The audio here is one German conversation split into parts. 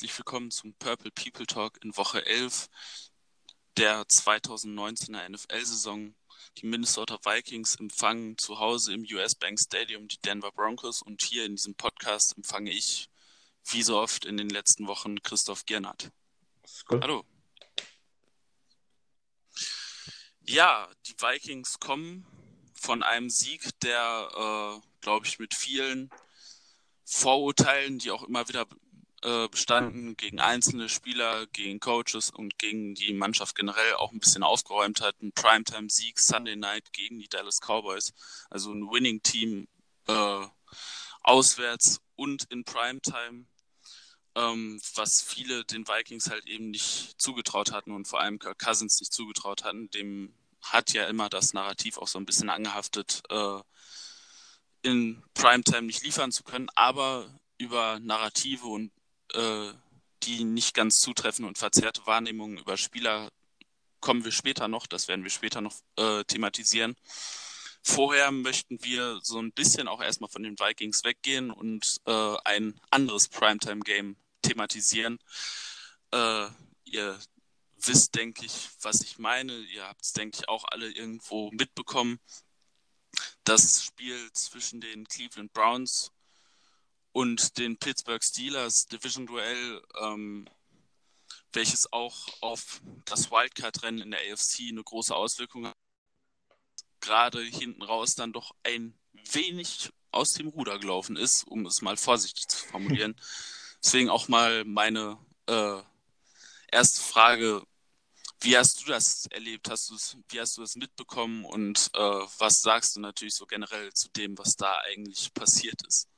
Herzlich willkommen zum Purple People Talk in Woche 11 der 2019er NFL-Saison. Die Minnesota Vikings empfangen zu Hause im US Bank Stadium die Denver Broncos und hier in diesem Podcast empfange ich, wie so oft in den letzten Wochen, Christoph Giernert. Hallo. Ja, die Vikings kommen von einem Sieg, der, äh, glaube ich, mit vielen Vorurteilen, die auch immer wieder äh, bestanden, gegen einzelne Spieler, gegen Coaches und gegen die Mannschaft generell auch ein bisschen aufgeräumt hat. Ein Primetime-Sieg Sunday Night gegen die Dallas Cowboys. Also ein Winning-Team äh, auswärts und in Primetime, ähm, was viele den Vikings halt eben nicht zugetraut hatten und vor allem Kirk Cousins nicht zugetraut hatten. Dem hat ja immer das Narrativ auch so ein bisschen angehaftet, äh, in Primetime nicht liefern zu können, aber über Narrative und äh, die nicht ganz zutreffen und verzerrte Wahrnehmungen über Spieler kommen wir später noch, das werden wir später noch äh, thematisieren. Vorher möchten wir so ein bisschen auch erstmal von den Vikings weggehen und äh, ein anderes Primetime-Game thematisieren. Äh, ihr wisst, denke ich, was ich meine. Ihr habt es, denke ich, auch alle irgendwo mitbekommen das Spiel zwischen den Cleveland Browns und den Pittsburgh Steelers Division-Duell, ähm, welches auch auf das Wildcard-Rennen in der AFC eine große Auswirkung hat, gerade hinten raus dann doch ein wenig aus dem Ruder gelaufen ist, um es mal vorsichtig zu formulieren. Deswegen auch mal meine äh, erste Frage, wie hast du das erlebt? Hast du's, wie hast du das mitbekommen und äh, was sagst du natürlich so generell zu dem, was da eigentlich passiert ist?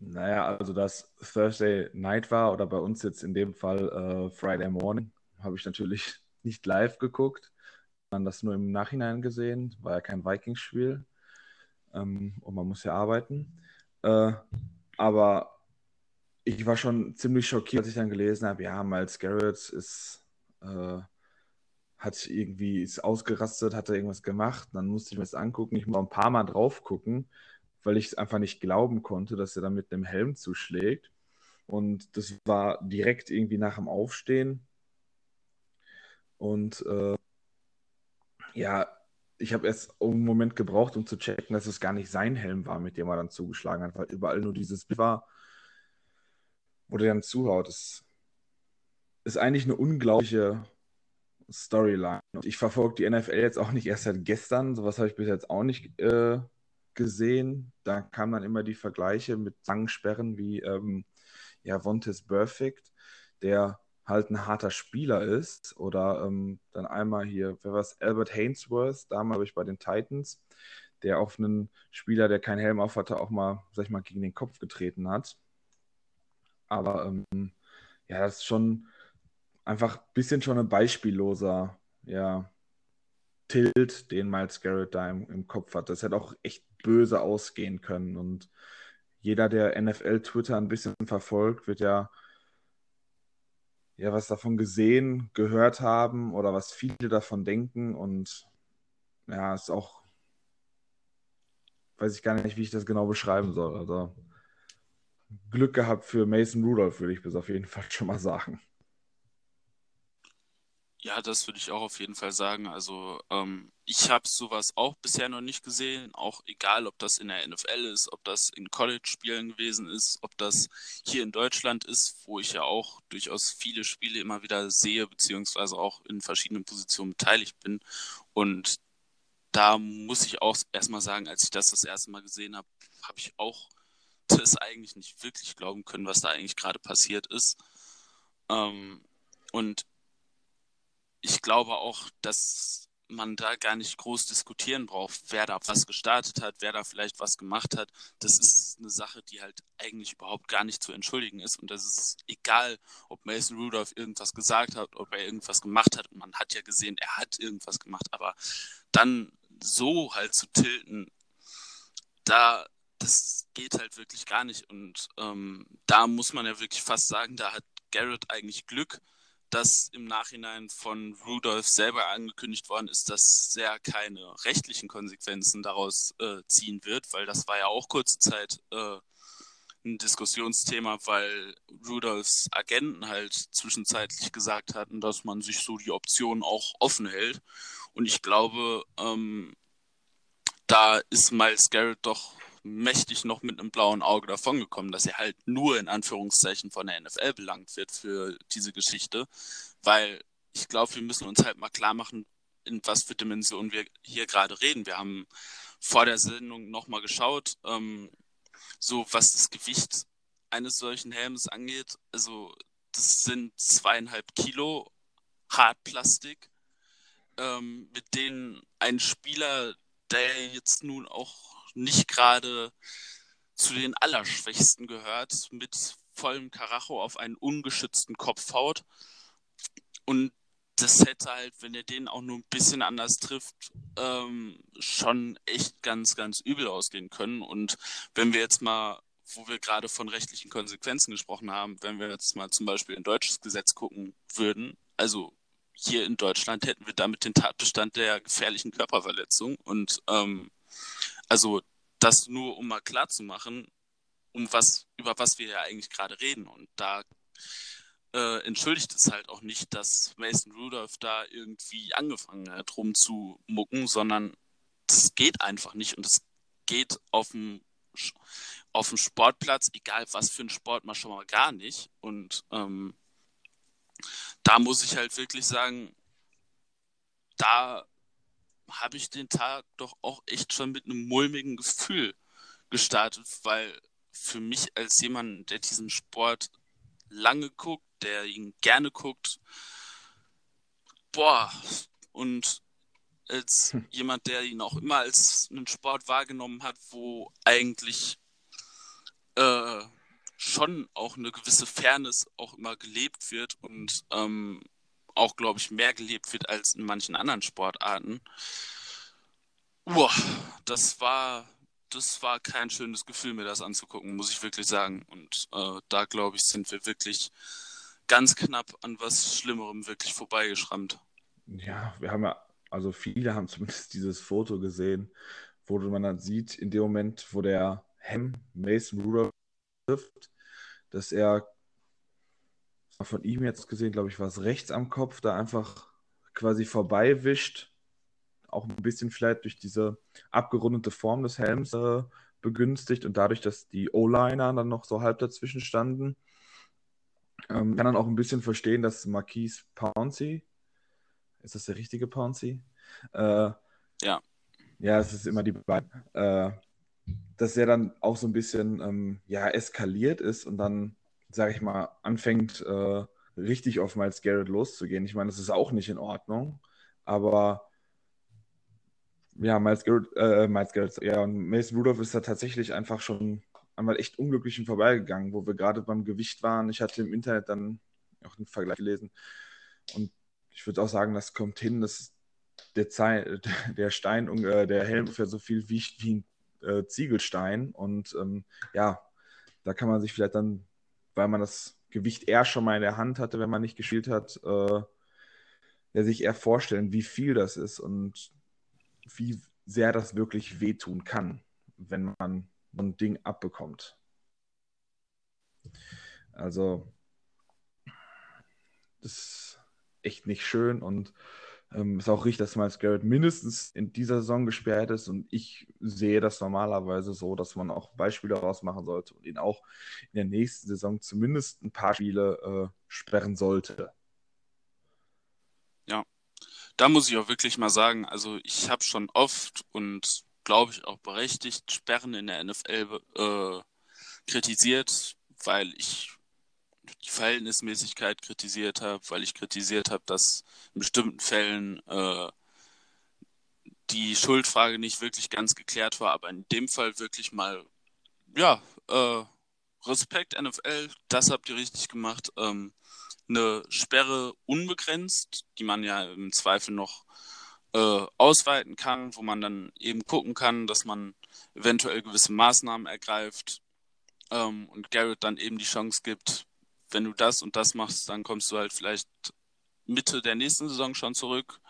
Naja, also dass Thursday Night war oder bei uns jetzt in dem Fall äh, Friday Morning, habe ich natürlich nicht live geguckt, sondern das nur im Nachhinein gesehen. War ja kein Vikings-Spiel ähm, und man muss ja arbeiten. Äh, aber ich war schon ziemlich schockiert, als ich dann gelesen habe, ja, Miles Garrett ist äh, hat irgendwie, ist ausgerastet, hat er irgendwas gemacht. Dann musste ich mir das angucken. Ich muss ein paar Mal drauf gucken, weil ich es einfach nicht glauben konnte, dass er da mit dem Helm zuschlägt. Und das war direkt irgendwie nach dem Aufstehen. Und äh, ja, ich habe erst einen Moment gebraucht, um zu checken, dass es gar nicht sein Helm war, mit dem er dann zugeschlagen hat, weil überall nur dieses Bild war, wo der dann zuhaut. Das ist eigentlich eine unglaubliche Storyline. Und ich verfolge die NFL jetzt auch nicht erst seit gestern. Sowas habe ich bis jetzt auch nicht äh, gesehen. Da kamen dann immer die Vergleiche mit Sangsperren wie ähm, ja, Vontes Perfect, der halt ein harter Spieler ist. Oder ähm, dann einmal hier, wer war es? Albert Hainsworth, damals habe ich bei den Titans, der auf einen Spieler, der keinen Helm auf hatte, auch mal, sag ich mal, gegen den Kopf getreten hat. Aber ähm, ja, das ist schon einfach ein bisschen schon ein beispielloser ja, Tilt, den Miles Garrett da im, im Kopf hat. Das hätte auch echt böse ausgehen können. Und jeder, der NFL-Twitter ein bisschen verfolgt, wird ja, ja was davon gesehen, gehört haben oder was viele davon denken. Und ja, ist auch, weiß ich gar nicht, wie ich das genau beschreiben soll. Also Glück gehabt für Mason Rudolph, würde ich bis auf jeden Fall schon mal sagen. Ja, das würde ich auch auf jeden Fall sagen. Also ähm, ich habe sowas auch bisher noch nicht gesehen, auch egal, ob das in der NFL ist, ob das in College-Spielen gewesen ist, ob das hier in Deutschland ist, wo ich ja auch durchaus viele Spiele immer wieder sehe, beziehungsweise auch in verschiedenen Positionen beteiligt bin. Und da muss ich auch erstmal sagen, als ich das das erste Mal gesehen habe, habe ich auch das eigentlich nicht wirklich glauben können, was da eigentlich gerade passiert ist. Ähm, und ich glaube auch, dass man da gar nicht groß diskutieren braucht, wer da was gestartet hat, wer da vielleicht was gemacht hat. Das ist eine Sache, die halt eigentlich überhaupt gar nicht zu entschuldigen ist. Und das ist egal, ob Mason Rudolph irgendwas gesagt hat, ob er irgendwas gemacht hat. Und man hat ja gesehen, er hat irgendwas gemacht. Aber dann so halt zu tilten, da, das geht halt wirklich gar nicht. Und ähm, da muss man ja wirklich fast sagen, da hat Garrett eigentlich Glück, dass im Nachhinein von Rudolph selber angekündigt worden ist, dass er keine rechtlichen Konsequenzen daraus äh, ziehen wird, weil das war ja auch kurze Zeit äh, ein Diskussionsthema, weil Rudolphs Agenten halt zwischenzeitlich gesagt hatten, dass man sich so die Option auch offen hält. Und ich glaube, ähm, da ist Miles Garrett doch mächtig noch mit einem blauen Auge davongekommen, dass er halt nur in Anführungszeichen von der NFL belangt wird für diese Geschichte, weil ich glaube, wir müssen uns halt mal klar machen, in was für Dimensionen wir hier gerade reden. Wir haben vor der Sendung nochmal geschaut, ähm, so was das Gewicht eines solchen Helms angeht. Also das sind zweieinhalb Kilo Hartplastik, ähm, mit denen ein Spieler, der jetzt nun auch nicht gerade zu den Allerschwächsten gehört, mit vollem Karacho auf einen ungeschützten Kopf haut. Und das hätte halt, wenn er den auch nur ein bisschen anders trifft, ähm, schon echt ganz, ganz übel ausgehen können. Und wenn wir jetzt mal, wo wir gerade von rechtlichen Konsequenzen gesprochen haben, wenn wir jetzt mal zum Beispiel ein deutsches Gesetz gucken würden, also hier in Deutschland hätten wir damit den Tatbestand der gefährlichen Körperverletzung. Und ähm, also das nur, um mal klar zu machen, um was, über was wir ja eigentlich gerade reden. Und da äh, entschuldigt es halt auch nicht, dass Mason Rudolph da irgendwie angefangen hat, rumzumucken, sondern das geht einfach nicht und es geht auf dem auf dem Sportplatz, egal was für ein Sport, mal schon mal gar nicht. Und ähm, da muss ich halt wirklich sagen, da habe ich den Tag doch auch echt schon mit einem mulmigen Gefühl gestartet, weil für mich als jemand, der diesen Sport lange guckt, der ihn gerne guckt. Boah, und als hm. jemand, der ihn auch immer als einen Sport wahrgenommen hat, wo eigentlich äh, schon auch eine gewisse Fairness auch immer gelebt wird und ähm, auch, glaube ich, mehr gelebt wird als in manchen anderen Sportarten. Boah, das war das war kein schönes Gefühl, mir das anzugucken, muss ich wirklich sagen. Und äh, da, glaube ich, sind wir wirklich ganz knapp an was Schlimmerem wirklich vorbeigeschrammt. Ja, wir haben ja, also viele haben zumindest dieses Foto gesehen, wo man dann sieht, in dem Moment, wo der Hem Mason Rudolph trifft, dass er von ihm jetzt gesehen, glaube ich, war es rechts am Kopf, da einfach quasi vorbei wischt auch ein bisschen vielleicht durch diese abgerundete Form des Helms äh, begünstigt und dadurch, dass die O-Liner dann noch so halb dazwischen standen. Ähm, kann dann auch ein bisschen verstehen, dass Marquise Pouncey, ist das der richtige Pouncey? Äh, ja. Ja, es ist immer die beiden. Äh, dass er dann auch so ein bisschen ähm, ja, eskaliert ist und dann, sage ich mal, anfängt, äh, richtig auf Miles Garrett loszugehen. Ich meine, das ist auch nicht in Ordnung, aber ja, Miles Garrett, äh, Miles Garrett, ja, und Mason Rudolph ist da tatsächlich einfach schon einmal echt unglücklich vorbeigegangen, wo wir gerade beim Gewicht waren. Ich hatte im Internet dann auch einen Vergleich gelesen und ich würde auch sagen, das kommt hin, dass der, Zei der Stein, äh, der Helm ungefähr so viel wiegt wie ein äh, Ziegelstein und ähm, ja, da kann man sich vielleicht dann, weil man das Gewicht eher schon mal in der Hand hatte, wenn man nicht gespielt hat, äh, ja, sich eher vorstellen, wie viel das ist und wie sehr das wirklich wehtun kann, wenn man so ein Ding abbekommt. Also, das ist echt nicht schön und ähm, ist auch richtig, dass Miles Garrett mindestens in dieser Saison gesperrt ist und ich sehe das normalerweise so, dass man auch Beispiele daraus machen sollte und ihn auch in der nächsten Saison zumindest ein paar Spiele äh, sperren sollte. Ja, da muss ich auch wirklich mal sagen, also ich habe schon oft und glaube ich auch berechtigt Sperren in der NFL äh, kritisiert, weil ich die Verhältnismäßigkeit kritisiert habe, weil ich kritisiert habe, dass in bestimmten Fällen äh, die Schuldfrage nicht wirklich ganz geklärt war, aber in dem Fall wirklich mal, ja, äh, Respekt NFL, das habt ihr richtig gemacht. Ähm, eine Sperre unbegrenzt, die man ja im Zweifel noch äh, ausweiten kann, wo man dann eben gucken kann, dass man eventuell gewisse Maßnahmen ergreift ähm, und Garrett dann eben die Chance gibt, wenn du das und das machst, dann kommst du halt vielleicht Mitte der nächsten Saison schon zurück.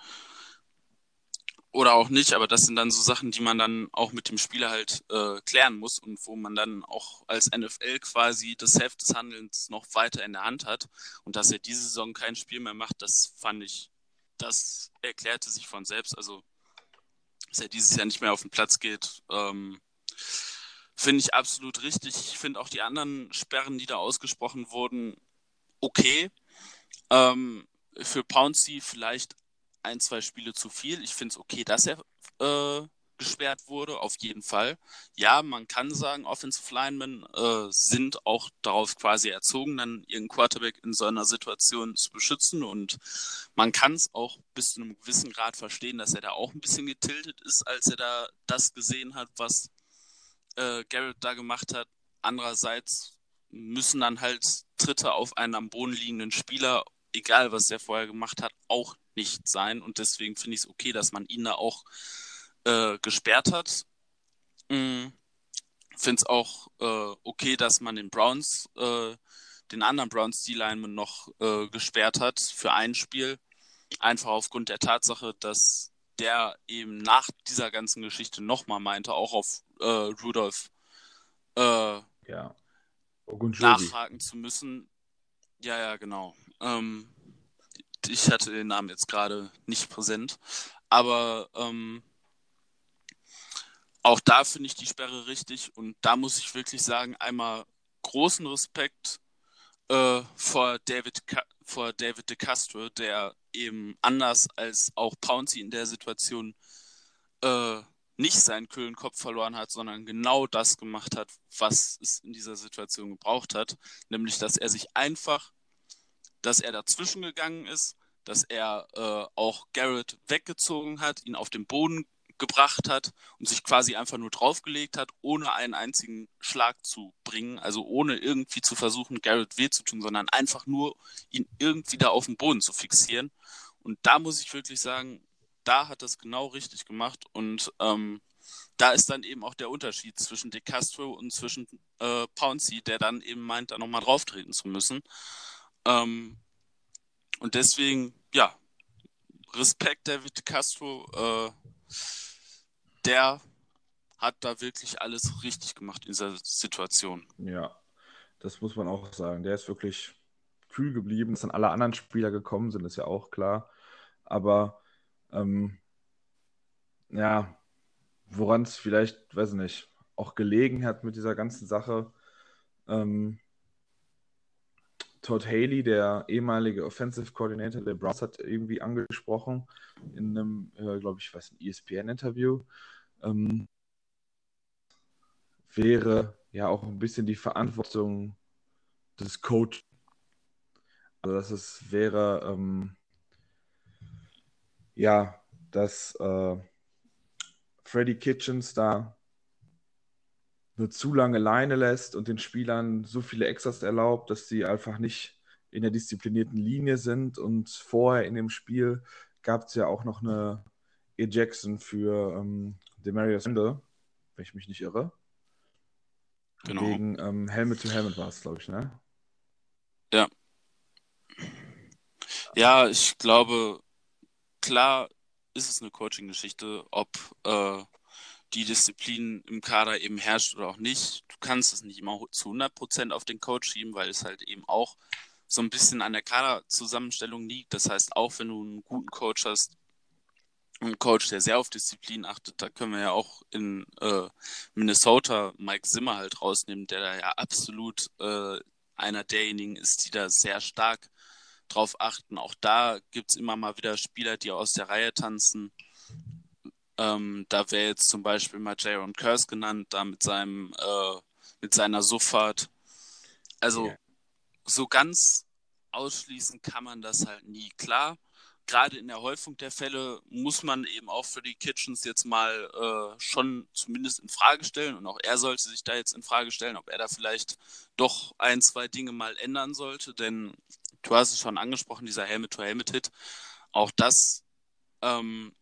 oder auch nicht, aber das sind dann so Sachen, die man dann auch mit dem Spieler halt äh, klären muss und wo man dann auch als NFL quasi das Heft des Handelns noch weiter in der Hand hat. Und dass er diese Saison kein Spiel mehr macht, das fand ich, das erklärte sich von selbst. Also, dass er dieses Jahr nicht mehr auf den Platz geht, ähm, finde ich absolut richtig. Ich finde auch die anderen Sperren, die da ausgesprochen wurden, okay. Ähm, für Pouncy vielleicht ein, zwei Spiele zu viel. Ich finde es okay, dass er äh, gesperrt wurde, auf jeden Fall. Ja, man kann sagen, Offensive Linemen äh, sind auch darauf quasi erzogen, dann ihren Quarterback in so einer Situation zu beschützen und man kann es auch bis zu einem gewissen Grad verstehen, dass er da auch ein bisschen getiltet ist, als er da das gesehen hat, was äh, Garrett da gemacht hat. Andererseits müssen dann halt Tritte auf einen am Boden liegenden Spieler, egal was der vorher gemacht hat, auch nicht sein. Und deswegen finde ich es okay, dass man ihn da auch äh, gesperrt hat. Mhm. Finde es auch äh, okay, dass man den Browns, äh, den anderen Browns D-Lineman noch äh, gesperrt hat für ein Spiel. Einfach aufgrund der Tatsache, dass der eben nach dieser ganzen Geschichte nochmal meinte, auch auf äh, Rudolph äh, ja. nachhaken zu müssen. Ja, ja, genau. Ähm, ich hatte den Namen jetzt gerade nicht präsent. Aber ähm, auch da finde ich die Sperre richtig. Und da muss ich wirklich sagen, einmal großen Respekt äh, vor, David vor David de Castro, der eben anders als auch Pouncy in der Situation äh, nicht seinen kühlen Kopf verloren hat, sondern genau das gemacht hat, was es in dieser Situation gebraucht hat. Nämlich, dass er sich einfach, dass er dazwischen gegangen ist, dass er äh, auch Garrett weggezogen hat, ihn auf den Boden gebracht hat und sich quasi einfach nur draufgelegt hat, ohne einen einzigen Schlag zu bringen, also ohne irgendwie zu versuchen, Garrett weh zu tun, sondern einfach nur ihn irgendwie da auf den Boden zu fixieren. Und da muss ich wirklich sagen, da hat das genau richtig gemacht und ähm, da ist dann eben auch der Unterschied zwischen De Castro und zwischen äh, Pouncy, der dann eben meint, da nochmal drauftreten zu müssen. Ähm, und deswegen, ja, Respekt David Castro, äh, der hat da wirklich alles richtig gemacht in dieser Situation. Ja, das muss man auch sagen. Der ist wirklich kühl geblieben. Dass dann alle anderen Spieler gekommen sind, ist ja auch klar. Aber ähm, ja, woran es vielleicht, weiß ich nicht, auch gelegen hat mit dieser ganzen Sache, ähm, Todd Haley, der ehemalige Offensive Coordinator der Browns, hat irgendwie angesprochen in einem, äh, glaube ich, was ein ESPN-Interview, ähm, wäre ja auch ein bisschen die Verantwortung des Coach. Also dass es wäre, ähm, ja, dass äh, Freddy Kitchens da eine zu lange Leine lässt und den Spielern so viele Extras erlaubt, dass sie einfach nicht in der disziplinierten Linie sind. Und vorher in dem Spiel gab es ja auch noch eine Ejection für ähm, Demarius Randall, wenn ich mich nicht irre. Genau. Gegen ähm, Helmet to Helmet war es, glaube ich, ne? Ja. Ja, ich glaube, klar ist es eine Coaching-Geschichte, ob äh, die Disziplin im Kader eben herrscht oder auch nicht. Du kannst es nicht immer zu 100% auf den Coach schieben, weil es halt eben auch so ein bisschen an der Kaderzusammenstellung liegt. Das heißt, auch wenn du einen guten Coach hast, einen Coach, der sehr auf Disziplin achtet, da können wir ja auch in äh, Minnesota Mike Zimmer halt rausnehmen, der da ja absolut äh, einer derjenigen ist, die da sehr stark drauf achten. Auch da gibt es immer mal wieder Spieler, die aus der Reihe tanzen. Ähm, da wäre jetzt zum Beispiel mal Jaron Curse genannt, da mit seinem, äh, mit seiner Suffahrt. Also yeah. so ganz ausschließen kann man das halt nie. Klar, gerade in der Häufung der Fälle muss man eben auch für die Kitchens jetzt mal äh, schon zumindest in Frage stellen und auch er sollte sich da jetzt in Frage stellen, ob er da vielleicht doch ein, zwei Dinge mal ändern sollte, denn du hast es schon angesprochen, dieser Helmet-to-Helmet-Hit, auch das ähm,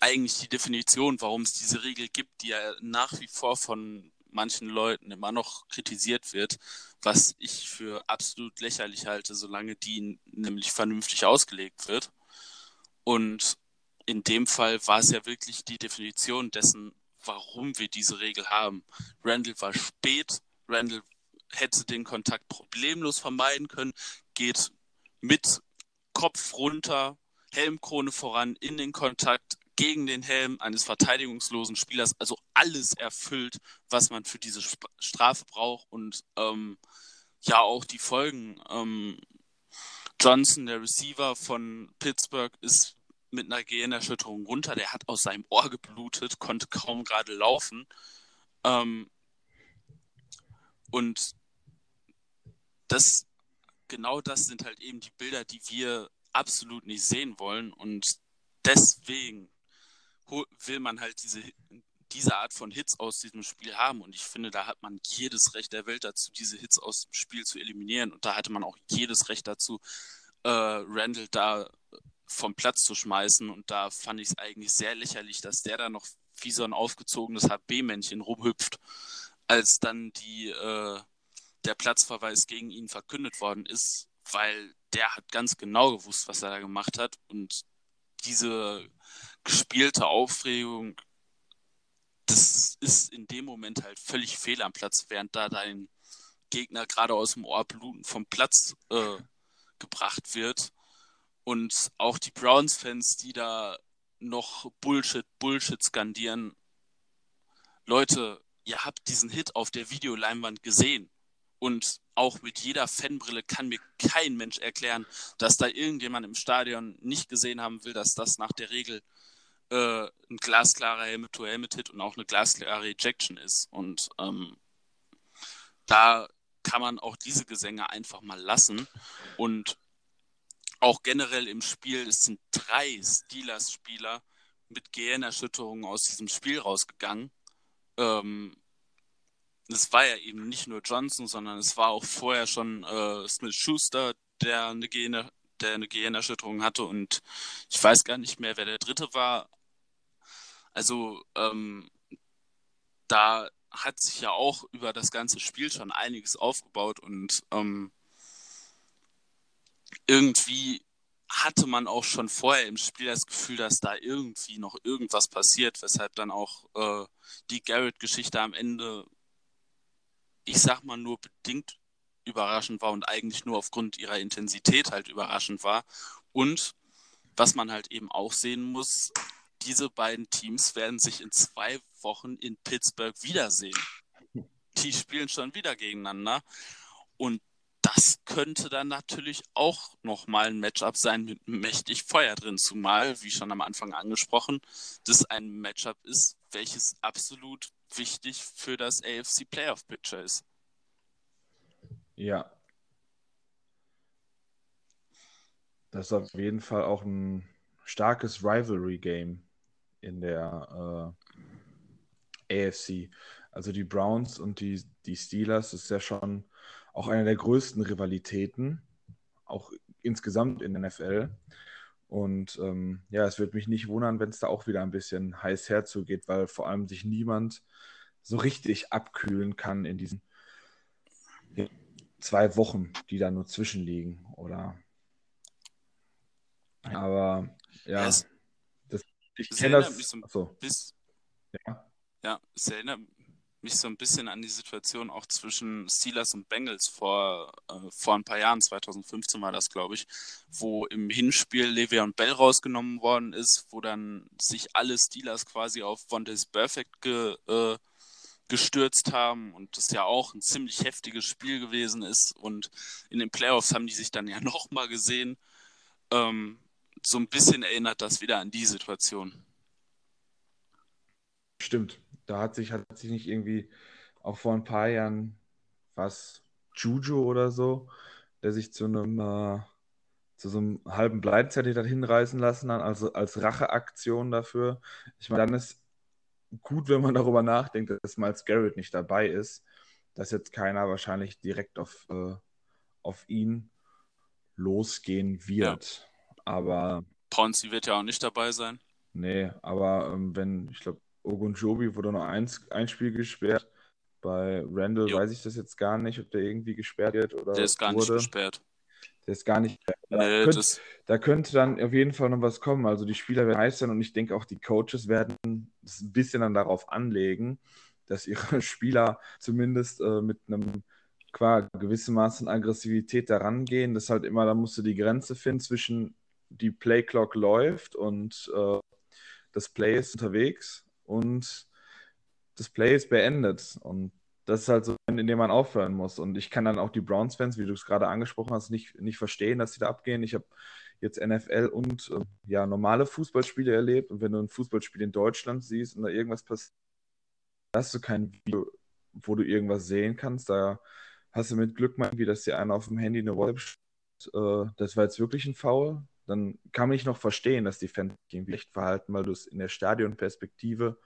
eigentlich die Definition, warum es diese Regel gibt, die ja nach wie vor von manchen Leuten immer noch kritisiert wird, was ich für absolut lächerlich halte, solange die nämlich vernünftig ausgelegt wird. Und in dem Fall war es ja wirklich die Definition dessen, warum wir diese Regel haben. Randall war spät, Randall hätte den Kontakt problemlos vermeiden können, geht mit Kopf runter, Helmkrone voran in den Kontakt gegen den Helm eines verteidigungslosen Spielers, also alles erfüllt, was man für diese Strafe braucht und ähm, ja auch die Folgen. Ähm, Johnson, der Receiver von Pittsburgh, ist mit einer Gehirnerschütterung runter. Der hat aus seinem Ohr geblutet, konnte kaum gerade laufen. Ähm, und das, genau das sind halt eben die Bilder, die wir absolut nicht sehen wollen. Und deswegen will man halt diese, diese Art von Hits aus diesem Spiel haben. Und ich finde, da hat man jedes Recht der Welt dazu, diese Hits aus dem Spiel zu eliminieren. Und da hatte man auch jedes Recht dazu, äh, Randall da vom Platz zu schmeißen. Und da fand ich es eigentlich sehr lächerlich, dass der da noch wie so ein aufgezogenes HB-Männchen rumhüpft, als dann die, äh, der Platzverweis gegen ihn verkündet worden ist, weil der hat ganz genau gewusst, was er da gemacht hat. Und diese gespielte Aufregung, das ist in dem Moment halt völlig fehl am Platz, während da dein Gegner gerade aus dem Ohr bluten vom Platz äh, gebracht wird. Und auch die Browns-Fans, die da noch Bullshit, Bullshit skandieren. Leute, ihr habt diesen Hit auf der Videoleinwand gesehen. Und auch mit jeder Fanbrille kann mir kein Mensch erklären, dass da irgendjemand im Stadion nicht gesehen haben will, dass das nach der Regel äh, ein glasklarer Helmet-to-Helmet-Hit und auch eine glasklare Ejection ist. Und ähm, da kann man auch diese Gesänge einfach mal lassen. Und auch generell im Spiel, es sind drei Steelers-Spieler mit Gehirnerschütterungen aus diesem Spiel rausgegangen. Ähm, es war ja eben nicht nur Johnson, sondern es war auch vorher schon äh, Smith Schuster, der eine, Gehirn, der eine Gehirnerschütterung hatte und ich weiß gar nicht mehr, wer der dritte war. Also ähm, da hat sich ja auch über das ganze Spiel schon einiges aufgebaut und ähm, irgendwie hatte man auch schon vorher im Spiel das Gefühl, dass da irgendwie noch irgendwas passiert, weshalb dann auch äh, die Garrett-Geschichte am Ende, ich sag mal, nur bedingt überraschend war und eigentlich nur aufgrund ihrer Intensität halt überraschend war. Und was man halt eben auch sehen muss, diese beiden Teams werden sich in zwei Wochen in Pittsburgh wiedersehen. Die spielen schon wieder gegeneinander. Und das könnte dann natürlich auch nochmal ein Matchup sein mit mächtig Feuer drin, zumal, wie schon am Anfang angesprochen, das ein Matchup ist, welches absolut wichtig für das AFC Playoff Picture ist. Ja. Das ist auf jeden Fall auch ein starkes Rivalry-Game in der äh, AFC. Also die Browns und die, die Steelers ist ja schon auch eine der größten Rivalitäten, auch insgesamt in der NFL. Und ähm, ja, es würde mich nicht wundern, wenn es da auch wieder ein bisschen heiß herzugeht, weil vor allem sich niemand so richtig abkühlen kann in diesen zwei Wochen, die da nur zwischenliegen. Oder aber ja. Es, ich kenne das. So. Bis, ja. ja, es erinnert mich so ein bisschen an die Situation auch zwischen Steelers und Bengals vor, äh, vor ein paar Jahren, 2015 war das, glaube ich, wo im Hinspiel Le'Veon Bell rausgenommen worden ist, wo dann sich alle Steelers quasi auf Vontaze Perfect ge, äh, gestürzt haben und das ja auch ein ziemlich heftiges Spiel gewesen ist und in den Playoffs haben die sich dann ja nochmal gesehen. Ähm, so ein bisschen erinnert das wieder an die Situation. Stimmt. Da hat sich, hat sich nicht irgendwie auch vor ein paar Jahren was Juju oder so, der sich zu einem äh, zu so einem halben Blindside hinreißen lassen hat, also als Racheaktion dafür. Ich meine, dann ist gut, wenn man darüber nachdenkt, dass Miles Garrett nicht dabei ist, dass jetzt keiner wahrscheinlich direkt auf, äh, auf ihn losgehen wird. Ja. Aber. Ponzi wird ja auch nicht dabei sein. Nee, aber ähm, wenn, ich glaube, Ogunjobi wurde noch ein, ein Spiel gesperrt. Bei Randall jo. weiß ich das jetzt gar nicht, ob der irgendwie gesperrt wird oder Der ist gar wurde. nicht gesperrt. Der ist gar nicht. Nee, da, könnte, das, da könnte dann auf jeden Fall noch was kommen. Also die Spieler werden heiß sein und ich denke auch die Coaches werden es ein bisschen dann darauf anlegen, dass ihre Spieler zumindest äh, mit einem qua gewissem Maß an Aggressivität daran gehen. Das ist halt immer, da musst du die Grenze finden zwischen die Playclock läuft und äh, das Play ist unterwegs und das Play ist beendet. Und das ist halt so, in dem man aufhören muss. Und ich kann dann auch die Browns-Fans, wie du es gerade angesprochen hast, nicht, nicht verstehen, dass sie da abgehen. Ich habe jetzt NFL und äh, ja, normale Fußballspiele erlebt. Und wenn du ein Fußballspiel in Deutschland siehst und da irgendwas passiert, hast du kein Video, wo du irgendwas sehen kannst. Da hast du mit Glück mal irgendwie, dass dir einer auf dem Handy eine Rolle äh, das war jetzt wirklich ein Foul. Dann kann man nicht noch verstehen, dass die Fans irgendwie echt verhalten, weil du es in der Stadionperspektive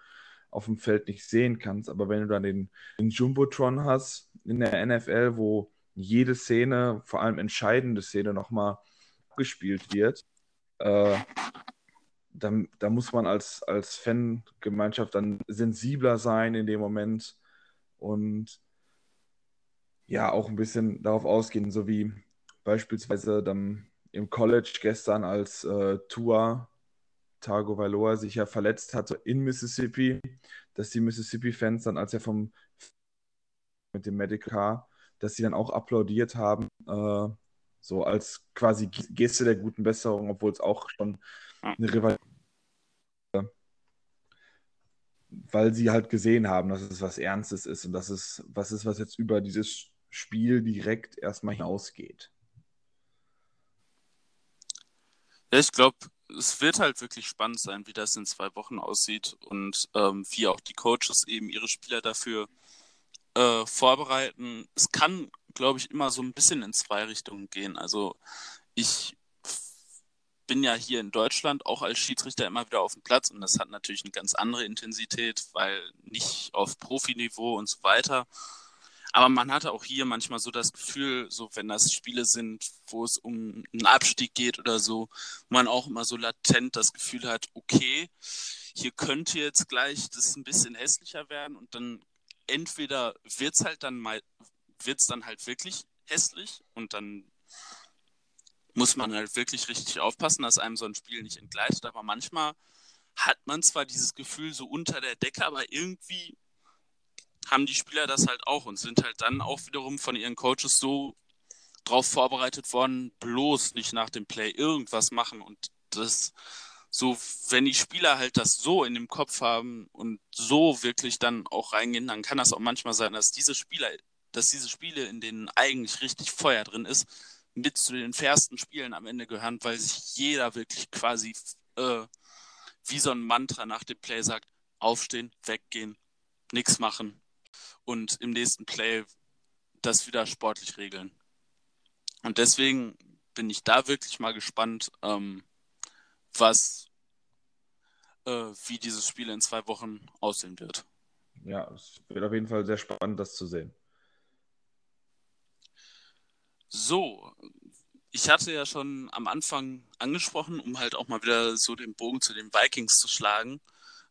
auf dem Feld nicht sehen kannst. Aber wenn du dann den, den Jumbotron hast in der NFL, wo jede Szene, vor allem entscheidende Szene, nochmal abgespielt wird, äh, da, da muss man als, als Fangemeinschaft dann sensibler sein in dem Moment und ja, auch ein bisschen darauf ausgehen, so wie beispielsweise dann im College gestern, als äh, Tua Tagovailoa sich ja verletzt hatte in Mississippi, dass die Mississippi-Fans dann, als er vom mit dem Medical Car, dass sie dann auch applaudiert haben, äh, so als quasi Geste der guten Besserung, obwohl es auch schon eine Rivalität weil sie halt gesehen haben, dass es was Ernstes ist und dass es was ist, was jetzt über dieses Spiel direkt erstmal hinausgeht. Ja, ich glaube, es wird halt wirklich spannend sein, wie das in zwei Wochen aussieht und ähm, wie auch die Coaches eben ihre Spieler dafür äh, vorbereiten. Es kann, glaube ich, immer so ein bisschen in zwei Richtungen gehen. Also ich bin ja hier in Deutschland auch als Schiedsrichter immer wieder auf dem Platz und das hat natürlich eine ganz andere Intensität, weil nicht auf Profiniveau und so weiter. Aber man hatte auch hier manchmal so das Gefühl, so wenn das Spiele sind, wo es um einen Abstieg geht oder so, man auch immer so latent das Gefühl hat, okay, hier könnte jetzt gleich das ein bisschen hässlicher werden und dann entweder wird es halt dann mal, wird es dann halt wirklich hässlich und dann muss man halt wirklich richtig aufpassen, dass einem so ein Spiel nicht entgleitet. Aber manchmal hat man zwar dieses Gefühl so unter der Decke, aber irgendwie haben die Spieler das halt auch und sind halt dann auch wiederum von ihren Coaches so drauf vorbereitet worden, bloß nicht nach dem Play irgendwas machen und das so, wenn die Spieler halt das so in dem Kopf haben und so wirklich dann auch reingehen, dann kann das auch manchmal sein, dass diese Spieler, dass diese Spiele, in denen eigentlich richtig Feuer drin ist, mit zu den fairsten Spielen am Ende gehören, weil sich jeder wirklich quasi äh, wie so ein Mantra nach dem Play sagt, aufstehen, weggehen, nichts machen, und im nächsten Play das wieder sportlich regeln. Und deswegen bin ich da wirklich mal gespannt, ähm, was, äh, wie dieses Spiel in zwei Wochen aussehen wird. Ja, es wird auf jeden Fall sehr spannend, das zu sehen. So, ich hatte ja schon am Anfang angesprochen, um halt auch mal wieder so den Bogen zu den Vikings zu schlagen,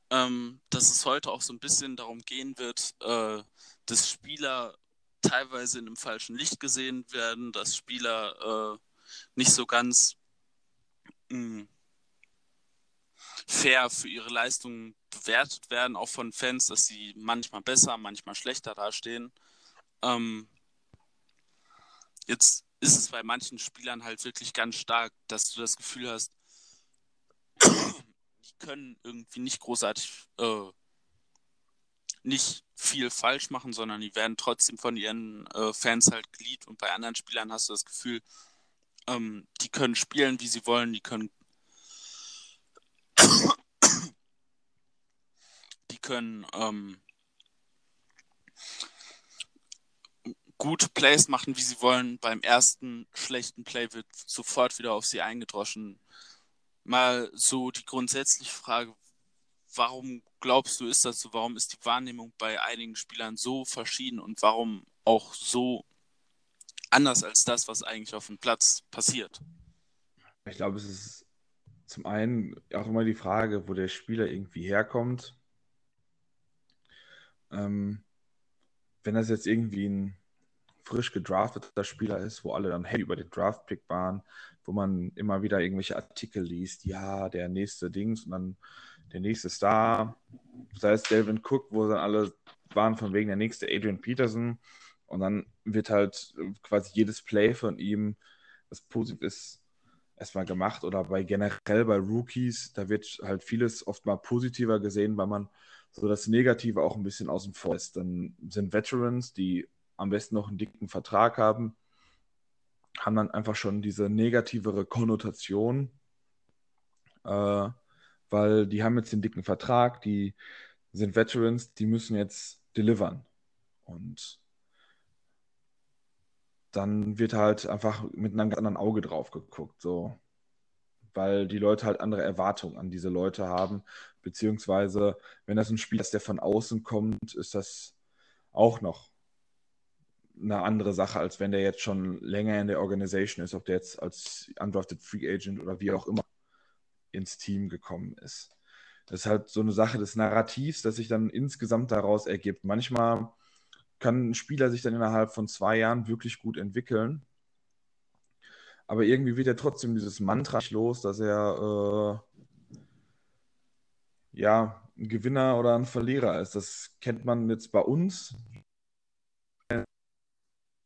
ähm, dass es heute auch so ein bisschen darum gehen wird, äh, dass Spieler teilweise in einem falschen Licht gesehen werden, dass Spieler äh, nicht so ganz mh, hm, fair für ihre Leistungen bewertet werden, auch von Fans, dass sie manchmal besser, manchmal schlechter dastehen. Ähm, jetzt ist es bei manchen Spielern halt wirklich ganz stark, dass du das Gefühl hast, können irgendwie nicht großartig äh, nicht viel falsch machen, sondern die werden trotzdem von ihren äh, Fans halt geliebt. Und bei anderen Spielern hast du das Gefühl, ähm, die können spielen, wie sie wollen, die können die können ähm, gute Plays machen, wie sie wollen. Beim ersten schlechten Play wird sofort wieder auf sie eingedroschen. Mal so die grundsätzliche Frage, warum glaubst du, ist das so? Warum ist die Wahrnehmung bei einigen Spielern so verschieden und warum auch so anders als das, was eigentlich auf dem Platz passiert? Ich glaube, es ist zum einen auch immer die Frage, wo der Spieler irgendwie herkommt. Ähm, wenn das jetzt irgendwie ein frisch gedrafteter Spieler ist, wo alle dann happy über den Draft-Pick waren, wo man immer wieder irgendwelche Artikel liest, ja, der nächste Dings und dann der nächste Star, sei es Delvin Cook, wo dann alle waren von wegen der nächste Adrian Peterson und dann wird halt quasi jedes Play von ihm, das positiv ist, erstmal gemacht oder bei generell bei Rookies, da wird halt vieles oft mal positiver gesehen, weil man so das Negative auch ein bisschen außen vor lässt. Dann sind Veterans, die am besten noch einen dicken Vertrag haben, haben dann einfach schon diese negativere Konnotation, äh, weil die haben jetzt den dicken Vertrag, die sind Veterans, die müssen jetzt delivern. Und dann wird halt einfach mit einem ganz anderen Auge drauf geguckt, so. Weil die Leute halt andere Erwartungen an diese Leute haben, beziehungsweise, wenn das ein Spiel ist, der von außen kommt, ist das auch noch eine andere Sache, als wenn der jetzt schon länger in der Organisation ist, ob der jetzt als undrafted Free Agent oder wie auch immer ins Team gekommen ist. Das ist halt so eine Sache des Narrativs, das sich dann insgesamt daraus ergibt. Manchmal kann ein Spieler sich dann innerhalb von zwei Jahren wirklich gut entwickeln. Aber irgendwie wird er trotzdem dieses Mantra los, dass er äh, ja ein Gewinner oder ein Verlierer ist. Das kennt man jetzt bei uns.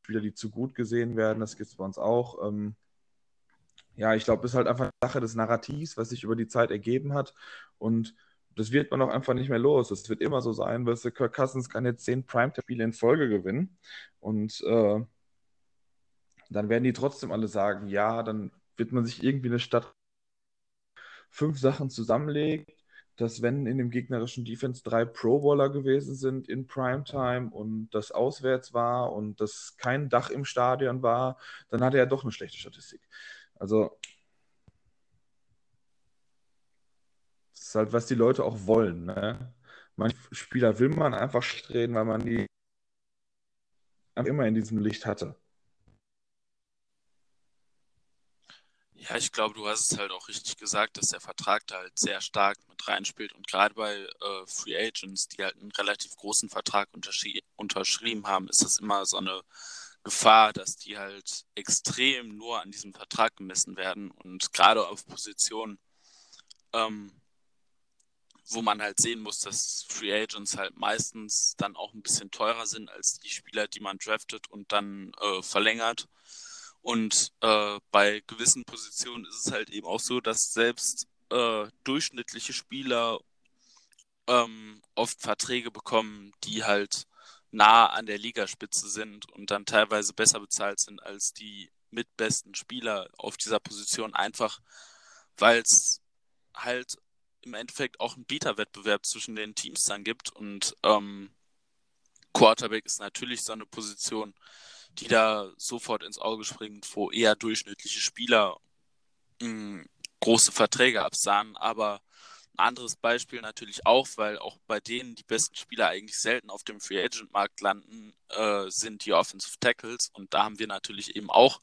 Spieler, die zu gut gesehen werden, das gibt es bei uns auch. Ähm, ja, ich glaube, es ist halt einfach eine Sache des Narrativs, was sich über die Zeit ergeben hat. Und das wird man auch einfach nicht mehr los. Es wird immer so sein, weil Kirk Cousins kann jetzt zehn Prime-Spiele in Folge gewinnen. Und äh, dann werden die trotzdem alle sagen, ja, dann wird man sich irgendwie eine Stadt fünf Sachen zusammenlegen, dass wenn in dem gegnerischen Defense drei Pro-Bowler gewesen sind in Primetime und das auswärts war und das kein Dach im Stadion war, dann hat er doch eine schlechte Statistik. Also ist halt, was die Leute auch wollen. Ne? Manche Spieler will man einfach reden, weil man die immer in diesem Licht hatte. Ja, ich glaube, du hast es halt auch richtig gesagt, dass der Vertrag da halt sehr stark mit reinspielt. Und gerade bei äh, Free Agents, die halt einen relativ großen Vertrag unterschrieben haben, ist das immer so eine Gefahr, dass die halt extrem nur an diesem Vertrag gemessen werden. Und gerade auf Positionen, ähm, wo man halt sehen muss, dass Free Agents halt meistens dann auch ein bisschen teurer sind als die Spieler, die man draftet und dann äh, verlängert. Und äh, bei gewissen Positionen ist es halt eben auch so, dass selbst äh, durchschnittliche Spieler ähm, oft Verträge bekommen, die halt nah an der Ligaspitze sind und dann teilweise besser bezahlt sind als die mitbesten Spieler auf dieser Position, einfach weil es halt im Endeffekt auch einen Bieterwettbewerb zwischen den Teams dann gibt. Und ähm, Quarterback ist natürlich so eine Position, die da sofort ins Auge springt, wo eher durchschnittliche Spieler mh, hm, große Verträge absahen. Aber ein anderes Beispiel natürlich auch, weil auch bei denen die besten Spieler eigentlich selten auf dem Free Agent Markt landen, äh, sind die Offensive Tackles. Und da haben wir natürlich eben auch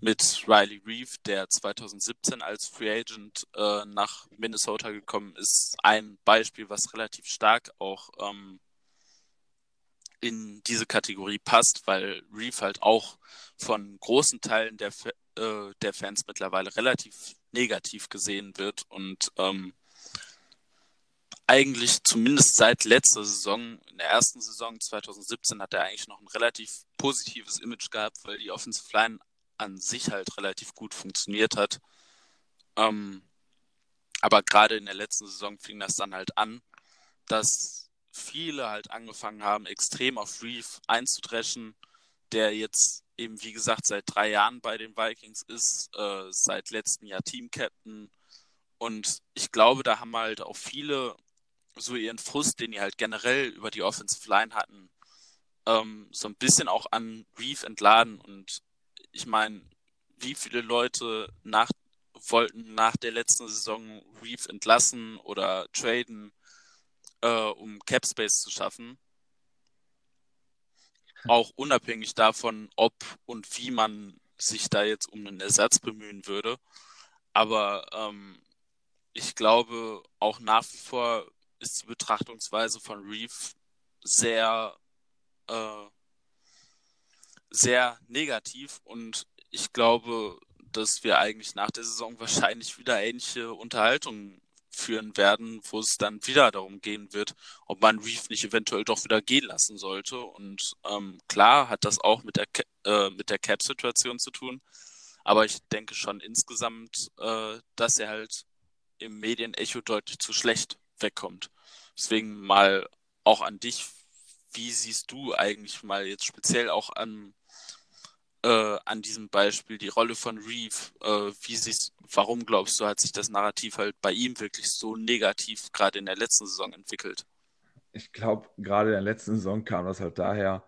mit Riley Reeve, der 2017 als Free Agent äh, nach Minnesota gekommen ist, ein Beispiel, was relativ stark auch ähm, in diese Kategorie passt, weil Reeve halt auch von großen Teilen der, äh, der Fans mittlerweile relativ negativ gesehen wird und ähm, eigentlich zumindest seit letzter Saison, in der ersten Saison 2017, hat er eigentlich noch ein relativ positives Image gehabt, weil die Offensive Line an sich halt relativ gut funktioniert hat. Ähm, aber gerade in der letzten Saison fing das dann halt an, dass viele halt angefangen haben, extrem auf Reef einzudreschen, der jetzt eben, wie gesagt, seit drei Jahren bei den Vikings ist, äh, seit letztem Jahr Team-Captain. Und ich glaube, da haben halt auch viele so ihren Frust, den die halt generell über die Offensive Line hatten, ähm, so ein bisschen auch an Reef entladen. Und ich meine, wie viele Leute nach, wollten nach der letzten Saison Reef entlassen oder traden, äh, um Cap Space zu schaffen? Auch unabhängig davon, ob und wie man sich da jetzt um einen Ersatz bemühen würde. Aber ähm, ich glaube auch nach wie vor ist die Betrachtungsweise von Reef sehr, äh, sehr negativ und ich glaube, dass wir eigentlich nach der Saison wahrscheinlich wieder ähnliche Unterhaltungen führen werden, wo es dann wieder darum gehen wird, ob man Reef nicht eventuell doch wieder gehen lassen sollte. Und ähm, klar hat das auch mit der, äh, mit der Cap-Situation zu tun. Aber ich denke schon insgesamt, äh, dass er halt im Medienecho deutlich zu schlecht wegkommt. Deswegen mal auch an dich, wie siehst du eigentlich mal jetzt speziell auch an, äh, an diesem Beispiel die Rolle von Reeve? Äh, wie siehst, warum glaubst du, hat sich das Narrativ halt bei ihm wirklich so negativ gerade in der letzten Saison entwickelt? Ich glaube, gerade in der letzten Saison kam das halt daher,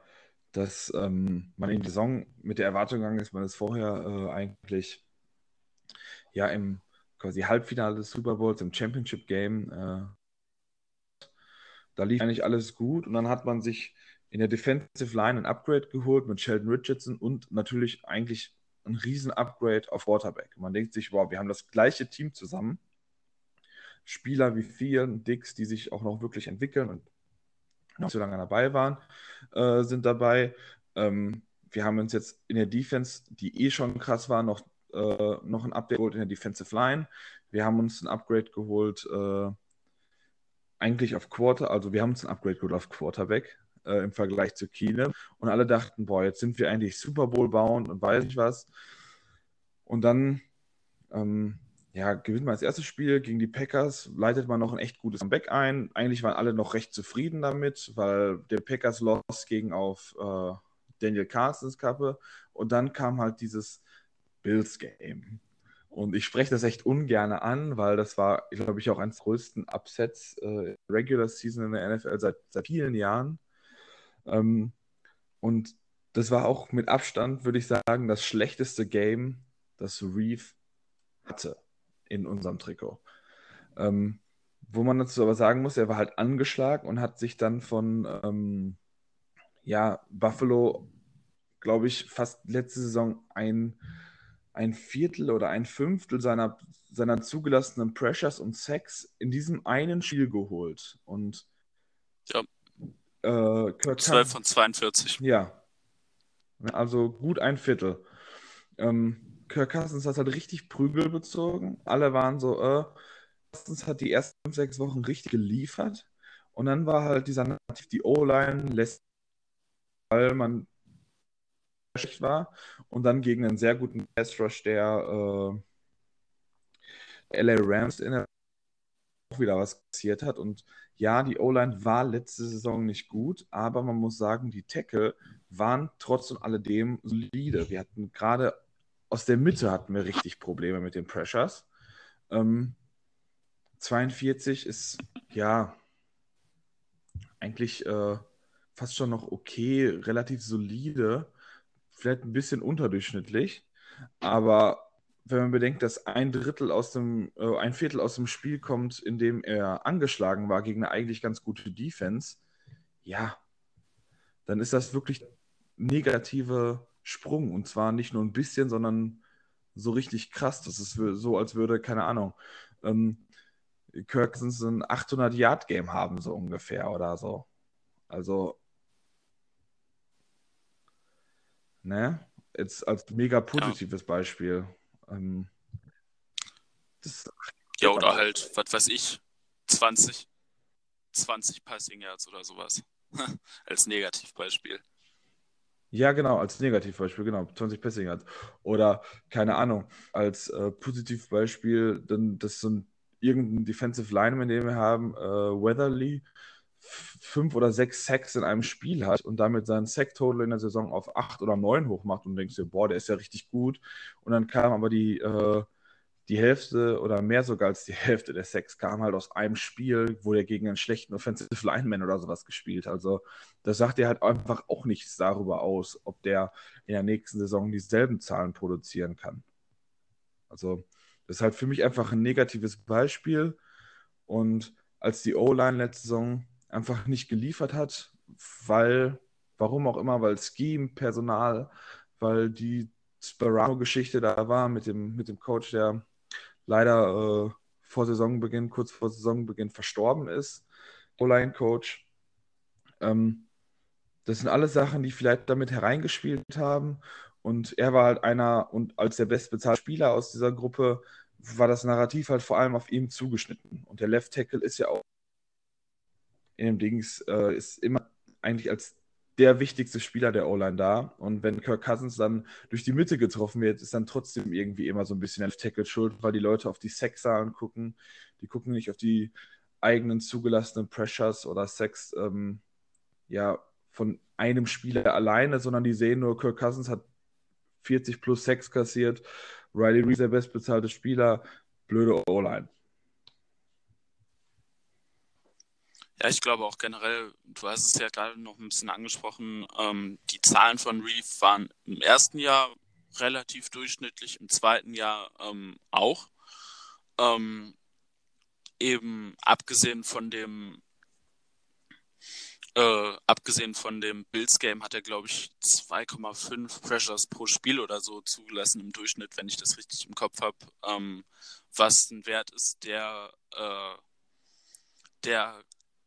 dass ähm, man in die Saison mit der Erwartung gegangen ist, man ist vorher äh, eigentlich ja im quasi Halbfinale des Super Bowls, im Championship Game. Äh, da lief eigentlich alles gut und dann hat man sich in der Defensive Line ein Upgrade geholt mit Sheldon Richardson und natürlich eigentlich ein riesen Upgrade auf Quarterback. Man denkt sich, wow, wir haben das gleiche Team zusammen. Spieler wie Thielen, Dix, die sich auch noch wirklich entwickeln und noch so lange dabei waren, äh, sind dabei. Ähm, wir haben uns jetzt in der Defense, die eh schon krass war, noch, äh, noch ein Update geholt in der Defensive Line. Wir haben uns ein Upgrade geholt, äh, eigentlich auf Quarter, also wir haben uns ein Upgrade geholt auf Quarterback äh, im Vergleich zu Keenum. Und alle dachten, boah, jetzt sind wir eigentlich Super Bowl bound und weiß ich was. Und dann ähm, ja, gewinnt man das erste Spiel gegen die Packers, leitet man noch ein echt gutes Comeback ein. Eigentlich waren alle noch recht zufrieden damit, weil der Packers Loss ging auf äh, Daniel Carsons Kappe und dann kam halt dieses Bills Game. Und ich spreche das echt ungern an, weil das war, glaube ich, auch eines der größten Upsets äh, Regular Season in der NFL seit, seit vielen Jahren. Ähm, und das war auch mit Abstand, würde ich sagen, das schlechteste Game, das Reeve hatte in unserem Trikot. Ähm, wo man dazu aber sagen muss, er war halt angeschlagen und hat sich dann von ähm, ja, Buffalo, glaube ich, fast letzte Saison ein, ein Viertel oder ein Fünftel seiner, seiner zugelassenen Pressures und Sacks in diesem einen Spiel geholt. Und. Äh, 12 von 42. Ja. Also gut ein Viertel. Ähm, Kirk Cousins hat halt richtig Prügel bezogen. Alle waren so, äh, Cousins hat die ersten fünf, sechs Wochen richtig geliefert. Und dann war halt dieser Narrativ, die O-Line lässt, weil man schlecht war. Und dann gegen einen sehr guten Pass Rush der äh, LA Rams in der auch wieder was passiert hat. Und ja, die O-Line war letzte Saison nicht gut, aber man muss sagen, die Tackle waren trotz und alledem solide. Wir hatten gerade aus der Mitte hatten wir richtig Probleme mit den Pressures. Ähm, 42 ist ja eigentlich äh, fast schon noch okay, relativ solide, vielleicht ein bisschen unterdurchschnittlich, aber wenn man bedenkt, dass ein Drittel aus dem, äh, ein Viertel aus dem Spiel kommt, in dem er angeschlagen war gegen eine eigentlich ganz gute Defense, ja, dann ist das wirklich negative Sprung. Und zwar nicht nur ein bisschen, sondern so richtig krass. Das ist so, als würde, keine Ahnung, ähm, Kirk ein 800-Yard-Game haben, so ungefähr oder so. Also, ne? Jetzt als mega positives ja. Beispiel. Ähm, ja, oder halt, was weiß ich, 20, 20 Passing Yards oder sowas. als Negativbeispiel. Ja, genau, als Negativbeispiel, genau, 20 Passing Yards. Oder, keine Ahnung, als äh, Positivbeispiel, dann das so ein irgendein Defensive Lineman, den wir haben, äh, Weatherly, fünf oder sechs Sacks in einem Spiel hat und damit seinen Sack-Total in der Saison auf acht oder neun hochmacht und denkst dir, boah, der ist ja richtig gut. Und dann kam aber die äh, die Hälfte oder mehr sogar als die Hälfte der Sex kam halt aus einem Spiel, wo der gegen einen schlechten Offensive Lineman oder sowas gespielt. Also das sagt dir halt einfach auch nichts darüber aus, ob der in der nächsten Saison dieselben Zahlen produzieren kann. Also das ist halt für mich einfach ein negatives Beispiel. Und als die O-Line letzte Saison einfach nicht geliefert hat, weil, warum auch immer, weil Scheme, Personal, weil die Sperano-Geschichte da war mit dem, mit dem Coach, der leider äh, vor Saisonbeginn, kurz vor Saisonbeginn verstorben ist, O-Line-Coach. Ähm, Das sind alles Sachen, die vielleicht damit hereingespielt haben. Und er war halt einer, und als der bestbezahlte Spieler aus dieser Gruppe war das Narrativ halt vor allem auf ihm zugeschnitten. Und der Left Tackle ist ja auch in dem Dings, äh, ist immer eigentlich als der wichtigste Spieler der O-Line da. Und wenn Kirk Cousins dann durch die Mitte getroffen wird, ist dann trotzdem irgendwie immer so ein bisschen Left Tackle schuld, weil die Leute auf die Sexzahlen gucken. Die gucken nicht auf die eigenen zugelassenen Pressures oder Sex ähm, ja, von einem Spieler alleine, sondern die sehen nur, Kirk Cousins hat 40 plus Sex kassiert, Riley Reese der bestbezahlte Spieler, blöde O-Line. Ja, ich glaube auch generell, du hast es ja gerade noch ein bisschen angesprochen, ähm, die Zahlen von Reef waren im ersten Jahr relativ durchschnittlich, im zweiten Jahr ähm, auch. Ähm, eben abgesehen von dem äh, abgesehen von dem Bills Game hat er, glaube ich, 2,5 Pressures pro Spiel oder so zugelassen im Durchschnitt, wenn ich das richtig im Kopf habe. Ähm, was ein Wert ist, der, äh, der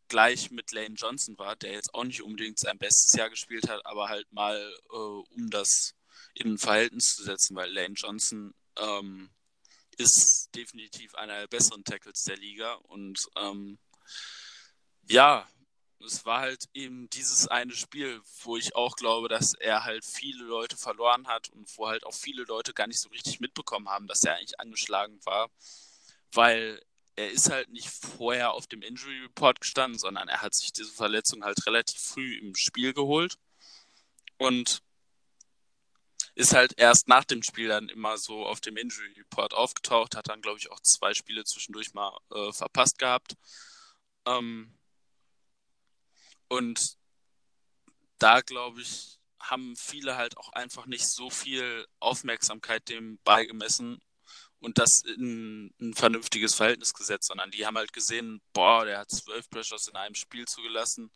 gleich mit Lane Johnson war, der jetzt auch nicht unbedingt sein bestes Jahr gespielt hat, aber halt mal, äh, um das in ein Verhältnis zu setzen, weil Lane Johnson ähm, ist definitiv einer der besseren Tackles der Liga und ähm, ja, es war halt eben dieses eine Spiel, wo ich auch glaube, dass er halt viele Leute verloren hat und wo halt auch viele Leute gar nicht so richtig mitbekommen haben, dass er eigentlich angeschlagen war, weil er ist halt nicht vorher auf dem Injury Report gestanden, sondern er hat sich diese Verletzung halt relativ früh im Spiel geholt und ist halt erst nach dem Spiel dann immer so auf dem Injury Report aufgetaucht, hat dann glaube ich auch zwei Spiele zwischendurch mal äh, verpasst gehabt. Ähm, und da, glaube ich, haben viele halt auch einfach nicht so viel Aufmerksamkeit dem beigemessen und das in ein vernünftiges Verhältnis gesetzt, sondern die haben halt gesehen, boah, der hat zwölf Pressures in einem Spiel zugelassen.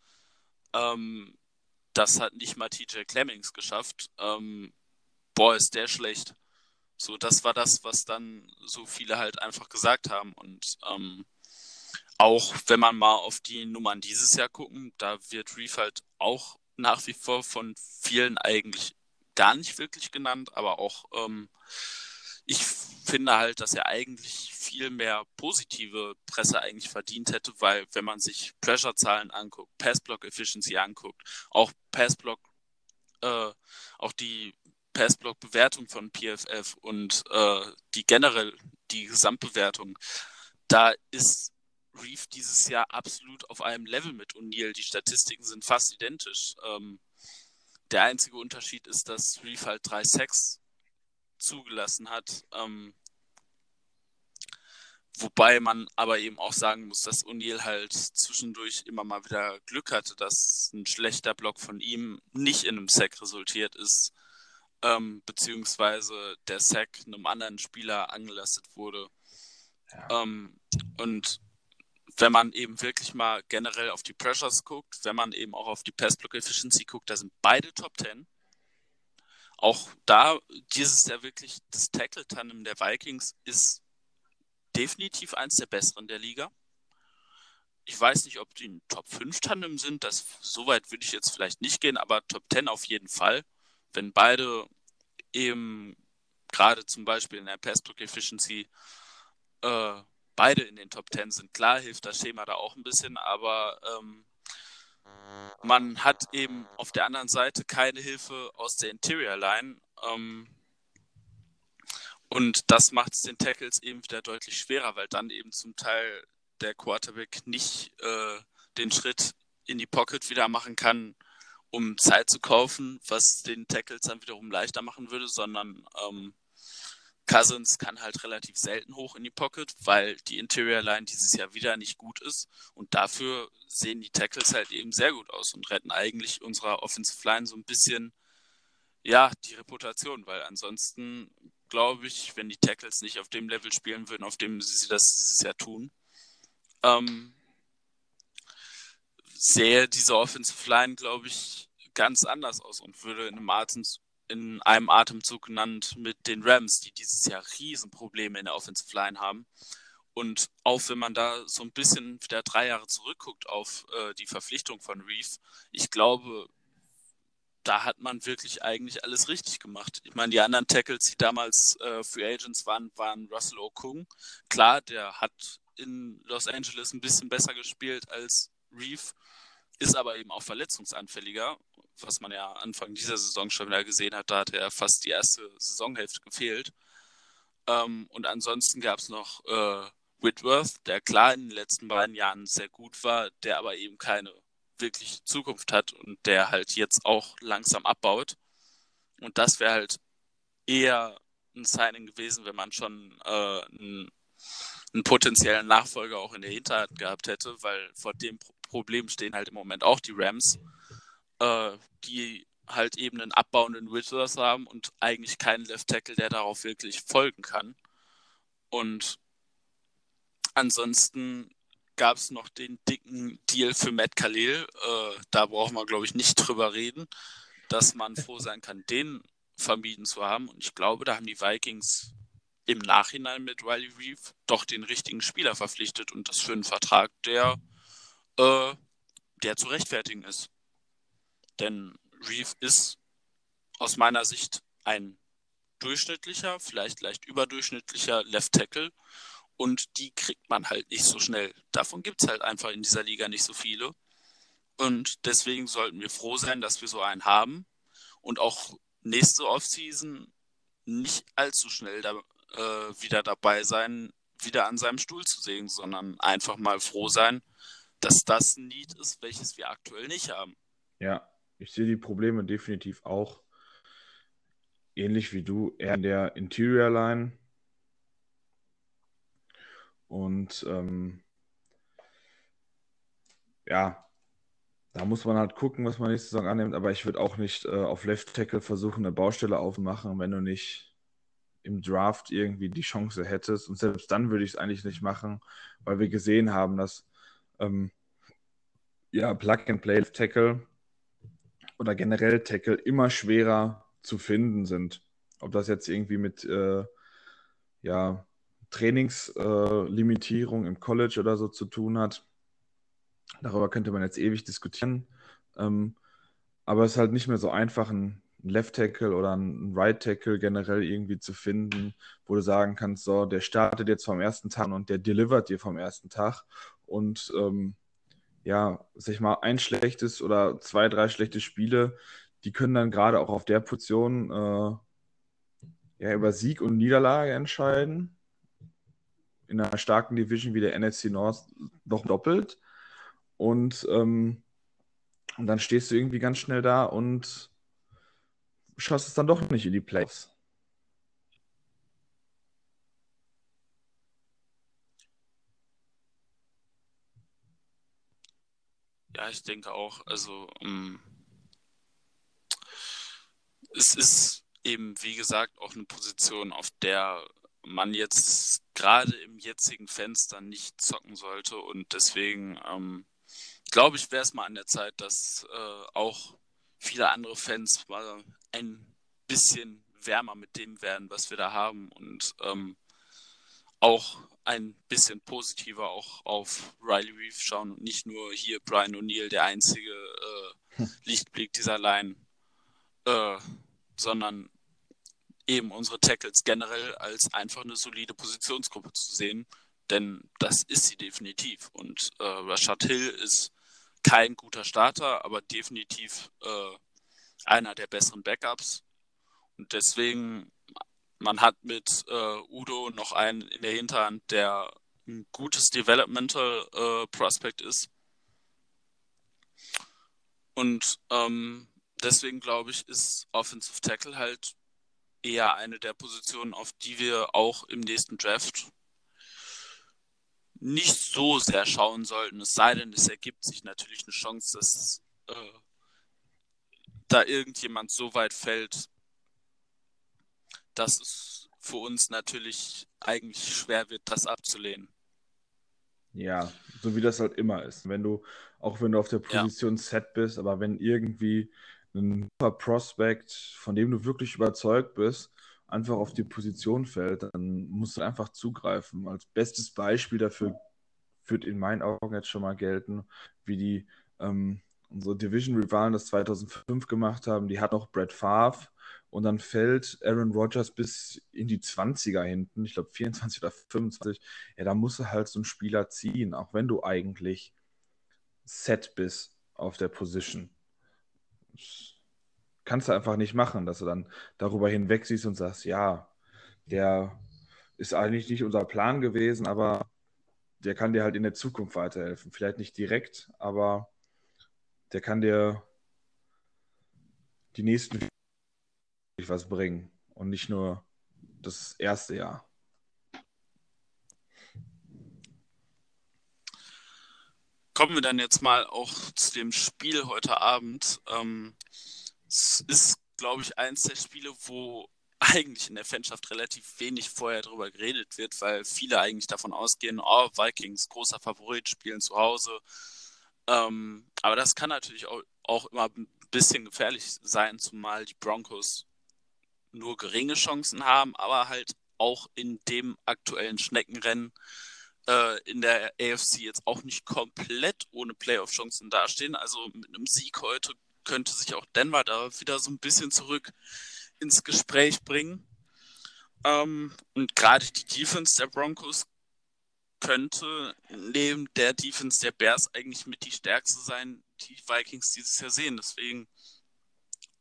Ähm, das hat nicht mal TJ Clemmings geschafft. Ähm, boah, ist der schlecht. So, das war das, was dann so viele halt einfach gesagt haben. Und ähm, auch wenn man mal auf die Nummern dieses Jahr gucken, da wird Reef halt auch nach wie vor von vielen eigentlich gar nicht wirklich genannt, aber auch ähm, ich finde halt, dass er eigentlich viel mehr positive Presse eigentlich verdient hätte, weil wenn man sich Pressure-Zahlen anguckt, Passblock-Efficiency anguckt, auch Passblock, äh, auch die Passblock-Bewertung von PFF und äh, die generell die Gesamtbewertung, da ist Reef dieses Jahr absolut auf einem Level mit O'Neill. Die Statistiken sind fast identisch. Ähm, der einzige Unterschied ist, dass Reef halt drei Sacks zugelassen hat. Ähm, wobei man aber eben auch sagen muss, dass O'Neill halt zwischendurch immer mal wieder Glück hatte, dass ein schlechter Block von ihm nicht in einem Sack resultiert ist, ähm, beziehungsweise der Sack einem anderen Spieler angelastet wurde. Ja. Ähm, und wenn man eben wirklich mal generell auf die Pressures guckt, wenn man eben auch auf die Passblock Efficiency guckt, da sind beide Top 10. Auch da, dieses Jahr wirklich, das Tackle-Tandem der Vikings ist definitiv eins der besseren der Liga. Ich weiß nicht, ob die ein Top 5 Tandem sind, das so weit würde ich jetzt vielleicht nicht gehen, aber Top 10 auf jeden Fall. Wenn beide eben gerade zum Beispiel in der Passblock Efficiency äh, beide in den Top Ten sind. Klar hilft das Schema da auch ein bisschen, aber ähm, man hat eben auf der anderen Seite keine Hilfe aus der Interior Line. Ähm, und das macht es den Tackles eben wieder deutlich schwerer, weil dann eben zum Teil der Quarterback nicht äh, den Schritt in die Pocket wieder machen kann, um Zeit zu kaufen, was den Tackles dann wiederum leichter machen würde, sondern ähm, Cousins kann halt relativ selten hoch in die Pocket, weil die Interior Line dieses Jahr wieder nicht gut ist. Und dafür sehen die Tackles halt eben sehr gut aus und retten eigentlich unserer Offensive Line so ein bisschen, ja, die Reputation, weil ansonsten glaube ich, wenn die Tackles nicht auf dem Level spielen würden, auf dem sie das dieses Jahr tun, ähm, sähe diese Offensive Line, glaube ich, ganz anders aus und würde in einem Atemzug in einem Atemzug genannt mit den Rams, die dieses Jahr Riesenprobleme in der Offensive Line haben. Und auch wenn man da so ein bisschen wieder drei Jahre zurückguckt auf äh, die Verpflichtung von Reef, ich glaube, da hat man wirklich eigentlich alles richtig gemacht. Ich meine, die anderen Tackles, die damals äh, Free Agents waren, waren Russell Okung. Klar, der hat in Los Angeles ein bisschen besser gespielt als Reeve, ist aber eben auch verletzungsanfälliger, was man ja Anfang dieser Saison schon wieder gesehen hat. Da hat er fast die erste Saisonhälfte gefehlt. Ähm, und ansonsten gab es noch äh, Whitworth, der klar in den letzten beiden Jahren sehr gut war, der aber eben keine wirklich Zukunft hat und der halt jetzt auch langsam abbaut. Und das wäre halt eher ein Signing gewesen, wenn man schon äh, einen, einen, potenziellen Nachfolger auch in der Hinterhand gehabt hätte, weil vor dem Problem stehen halt im Moment auch die Rams, äh, die halt eben einen abbauenden Withers haben und eigentlich keinen Left Tackle, der darauf wirklich folgen kann. Und ansonsten gab es noch den dicken Deal für Matt Khalil. Äh, da brauchen wir, glaube ich, nicht drüber reden, dass man froh sein kann, den vermieden zu haben. Und ich glaube, da haben die Vikings im Nachhinein mit Riley Reeve doch den richtigen Spieler verpflichtet und das für einen Vertrag, der, äh, der zu rechtfertigen ist. Denn Reeve ist aus meiner Sicht ein durchschnittlicher, vielleicht leicht überdurchschnittlicher Left Tackle und die kriegt man halt nicht so schnell. Davon gibt es halt einfach in dieser Liga nicht so viele. Und deswegen sollten wir froh sein, dass wir so einen haben und auch nächste Offseason nicht allzu schnell da, äh, wieder dabei sein, wieder an seinem Stuhl zu sägen, sondern einfach mal froh sein, dass das ein Lied ist, welches wir aktuell nicht haben. Ja, ich sehe die Probleme definitiv auch ähnlich wie du, eher in der Interior Line und ähm, ja, da muss man halt gucken, was man nächste Saison annimmt. Aber ich würde auch nicht äh, auf Left Tackle versuchen, eine Baustelle aufmachen, wenn du nicht im Draft irgendwie die Chance hättest. Und selbst dann würde ich es eigentlich nicht machen, weil wir gesehen haben, dass ähm, ja, Plug-and-Play Left Tackle oder generell Tackle immer schwerer zu finden sind. Ob das jetzt irgendwie mit äh, ja, Trainingslimitierung äh, im College oder so zu tun hat. Darüber könnte man jetzt ewig diskutieren. Ähm, aber es ist halt nicht mehr so einfach, einen Left Tackle oder einen Right Tackle generell irgendwie zu finden, wo du sagen kannst, so, der startet jetzt vom ersten Tag und der delivert dir vom ersten Tag. Und ähm, ja, sag ich mal, ein schlechtes oder zwei, drei schlechte Spiele, die können dann gerade auch auf der Position äh, ja, über Sieg und Niederlage entscheiden in einer starken Division wie der NFC North noch doppelt. Und, ähm, und dann stehst du irgendwie ganz schnell da und schaffst es dann doch nicht in die Playoffs. Ja, ich denke auch. Also, ähm, es ist eben, wie gesagt, auch eine Position, auf der man jetzt gerade im jetzigen Fenster nicht zocken sollte. Und deswegen ähm, glaube ich, wäre es mal an der Zeit, dass äh, auch viele andere Fans mal ein bisschen wärmer mit dem werden, was wir da haben und ähm, auch ein bisschen positiver auch auf Riley Reeve schauen und nicht nur hier Brian O'Neill, der einzige äh, hm. Lichtblick dieser Line, äh, sondern eben unsere Tackles generell als einfach eine solide Positionsgruppe zu sehen, denn das ist sie definitiv. Und äh, Rashad Hill ist kein guter Starter, aber definitiv äh, einer der besseren Backups. Und deswegen, man hat mit äh, Udo noch einen in der Hinterhand, der ein gutes Developmental äh, Prospect ist. Und ähm, deswegen glaube ich, ist Offensive Tackle halt eher eine der Positionen, auf die wir auch im nächsten Draft nicht so sehr schauen sollten. Es sei denn, es ergibt sich natürlich eine Chance, dass äh, da irgendjemand so weit fällt, dass es für uns natürlich eigentlich schwer wird, das abzulehnen. Ja, so wie das halt immer ist. Wenn du, auch wenn du auf der Position ja. set bist, aber wenn irgendwie ein super Prospect, von dem du wirklich überzeugt bist, einfach auf die Position fällt, dann musst du einfach zugreifen. Als bestes Beispiel dafür wird in meinen Augen jetzt schon mal gelten, wie die ähm, unsere Division-Rivalen das 2005 gemacht haben, die hat noch Brett Favre und dann fällt Aaron Rodgers bis in die 20er hinten, ich glaube 24 oder 25. Ja, da musst du halt so einen Spieler ziehen, auch wenn du eigentlich set bist auf der Position. Das kannst du einfach nicht machen, dass du dann darüber hinweg siehst und sagst, ja, der ist eigentlich nicht unser Plan gewesen, aber der kann dir halt in der Zukunft weiterhelfen. Vielleicht nicht direkt, aber der kann dir die nächsten was bringen und nicht nur das erste Jahr. Kommen wir dann jetzt mal auch zu dem Spiel heute Abend. Ähm, es ist, glaube ich, eins der Spiele, wo eigentlich in der Fanschaft relativ wenig vorher darüber geredet wird, weil viele eigentlich davon ausgehen, oh, Vikings, großer Favorit, spielen zu Hause. Ähm, aber das kann natürlich auch, auch immer ein bisschen gefährlich sein, zumal die Broncos nur geringe Chancen haben, aber halt auch in dem aktuellen Schneckenrennen äh, in der AFC jetzt auch nicht komplett ohne Playoff-Chancen dastehen. Also mit einem Sieg heute könnte sich auch Denver da wieder so ein bisschen zurück ins Gespräch bringen. Ähm, und gerade die Defense der Broncos könnte neben der Defense der Bears eigentlich mit die stärkste sein, die Vikings dieses Jahr sehen. Deswegen,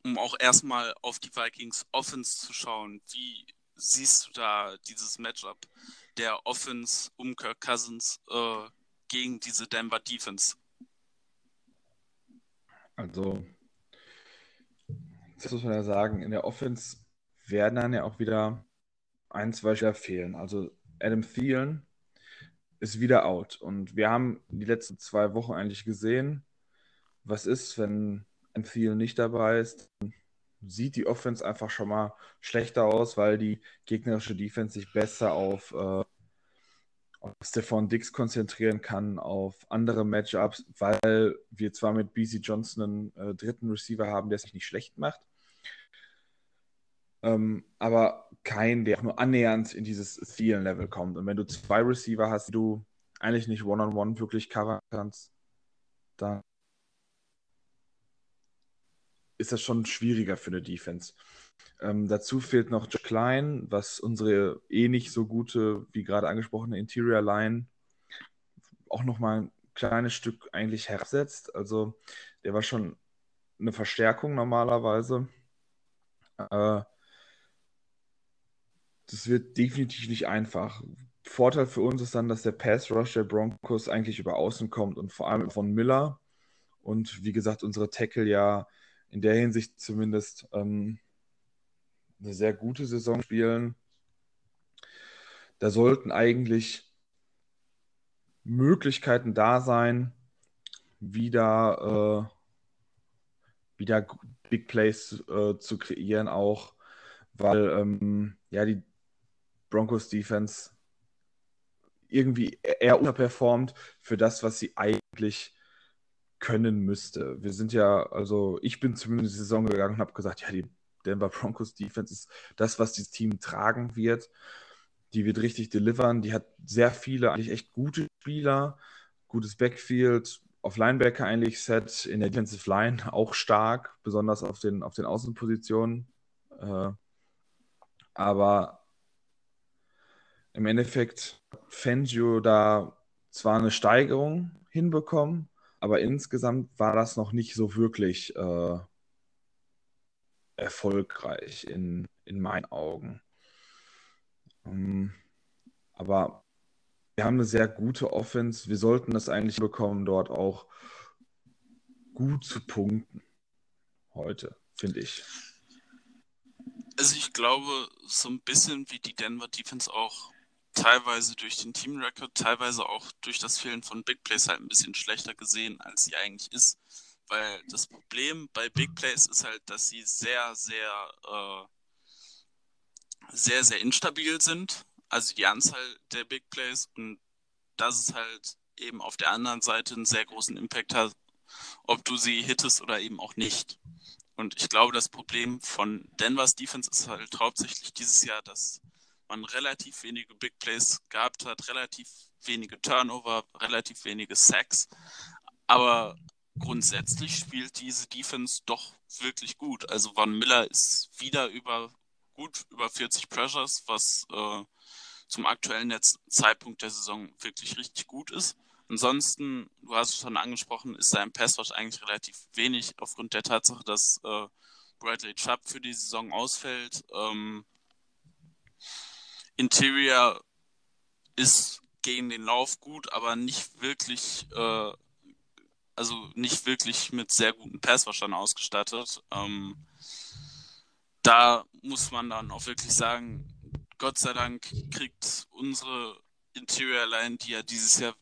um auch erstmal auf die Vikings Offense zu schauen, wie siehst du da dieses Matchup der Offense um Kirk Cousins äh, gegen diese Denver Defense? Also, das muss man ja sagen, in der Offense werden dann ja auch wieder ein, zwei Spieler fehlen. Also Adam Thielen ist wieder out. Und wir haben die letzten zwei Wochen eigentlich gesehen, was ist, wenn Thielen nicht dabei ist. Sieht die Offense einfach schon mal schlechter aus, weil die gegnerische Defense sich besser auf, äh, auf Stefan Dix konzentrieren kann, auf andere Matchups, weil wir zwar mit BC Johnson einen äh, dritten Receiver haben, der sich nicht schlecht macht, ähm, aber kein, der auch nur annähernd in dieses Thielen-Level kommt. Und wenn du zwei Receiver hast, die du eigentlich nicht one-on-one -on -one wirklich covern kannst, dann ist das schon schwieriger für eine Defense. Ähm, dazu fehlt noch Joe Klein, was unsere eh nicht so gute, wie gerade angesprochene Interior Line auch nochmal ein kleines Stück eigentlich herabsetzt. Also der war schon eine Verstärkung normalerweise. Äh, das wird definitiv nicht einfach. Vorteil für uns ist dann, dass der Pass Rush der Broncos eigentlich über Außen kommt und vor allem von Miller. Und wie gesagt, unsere Tackle ja in der Hinsicht zumindest ähm, eine sehr gute Saison spielen. Da sollten eigentlich Möglichkeiten da sein, wieder, äh, wieder Big Plays äh, zu kreieren, auch weil ähm, ja die Broncos Defense irgendwie eher unterperformt für das, was sie eigentlich können müsste. Wir sind ja, also ich bin zumindest in die Saison gegangen und habe gesagt, ja, die Denver Broncos Defense ist das, was dieses Team tragen wird. Die wird richtig delivern. Die hat sehr viele eigentlich echt gute Spieler, gutes Backfield, auf Linebacker eigentlich set, in der Defensive Line auch stark, besonders auf den, auf den Außenpositionen. Äh, aber im Endeffekt Fangio da zwar eine Steigerung hinbekommen, aber insgesamt war das noch nicht so wirklich äh, erfolgreich in, in meinen Augen. Ähm, aber wir haben eine sehr gute Offense. Wir sollten das eigentlich bekommen, dort auch gut zu punkten. Heute, finde ich. Also ich glaube, so ein bisschen wie die Denver Defense auch teilweise durch den Team-Record, teilweise auch durch das Fehlen von Big Plays halt ein bisschen schlechter gesehen, als sie eigentlich ist. Weil das Problem bei Big Plays ist halt, dass sie sehr, sehr, äh, sehr, sehr instabil sind. Also die Anzahl der Big Plays und dass es halt eben auf der anderen Seite einen sehr großen Impact hat, ob du sie hittest oder eben auch nicht. Und ich glaube, das Problem von Denvers Defense ist halt hauptsächlich dieses Jahr, dass man relativ wenige Big Plays gehabt hat, relativ wenige Turnover, relativ wenige Sacks. Aber grundsätzlich spielt diese Defense doch wirklich gut. Also Van Miller ist wieder über gut über 40 Pressures, was äh, zum aktuellen Zeitpunkt der Saison wirklich richtig gut ist. Ansonsten, du hast es schon angesprochen, ist sein Passwash eigentlich relativ wenig aufgrund der Tatsache, dass äh, Bradley Chubb für die Saison ausfällt. Ähm, Interior ist gegen den Lauf gut, aber nicht wirklich, äh, also nicht wirklich mit sehr guten Passwaschern ausgestattet. Ähm, da muss man dann auch wirklich sagen, Gott sei Dank kriegt unsere Interior Line, die ja dieses Jahr,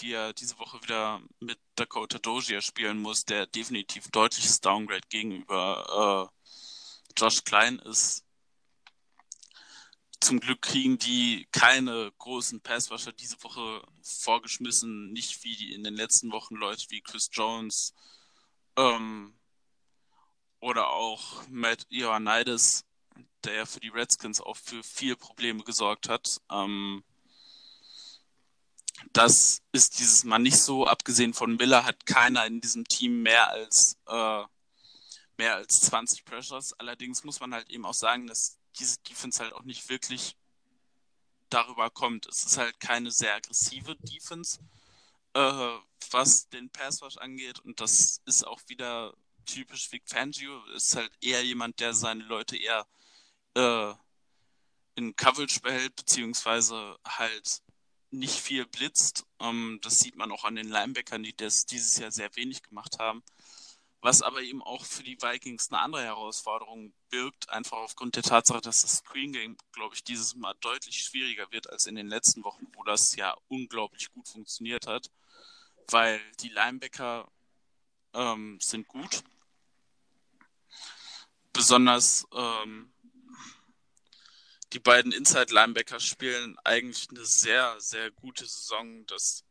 die ja diese Woche wieder mit Dakota Dozier spielen muss, der definitiv deutliches Downgrade gegenüber äh, Josh Klein ist. Zum Glück kriegen die keine großen Passwasher diese Woche vorgeschmissen, nicht wie in den letzten Wochen Leute wie Chris Jones ähm, oder auch Matt Ioannidis, der für die Redskins auch für viele Probleme gesorgt hat. Ähm, das ist dieses Mal nicht so. Abgesehen von Miller hat keiner in diesem Team mehr als äh, mehr als 20 Pressures. Allerdings muss man halt eben auch sagen, dass diese Defense halt auch nicht wirklich darüber kommt. Es ist halt keine sehr aggressive Defense, äh, was den Passwash angeht. Und das ist auch wieder typisch Vic Fangio. Ist halt eher jemand, der seine Leute eher äh, in Coverage behält, beziehungsweise halt nicht viel blitzt. Ähm, das sieht man auch an den Linebackern, die das dieses Jahr sehr wenig gemacht haben. Was aber eben auch für die Vikings eine andere Herausforderung birgt, einfach aufgrund der Tatsache, dass das Screen Game, glaube ich, dieses Mal deutlich schwieriger wird als in den letzten Wochen, wo das ja unglaublich gut funktioniert hat. Weil die Linebacker ähm, sind gut. Besonders ähm, die beiden Inside-Linebacker spielen eigentlich eine sehr, sehr gute Saison. Das,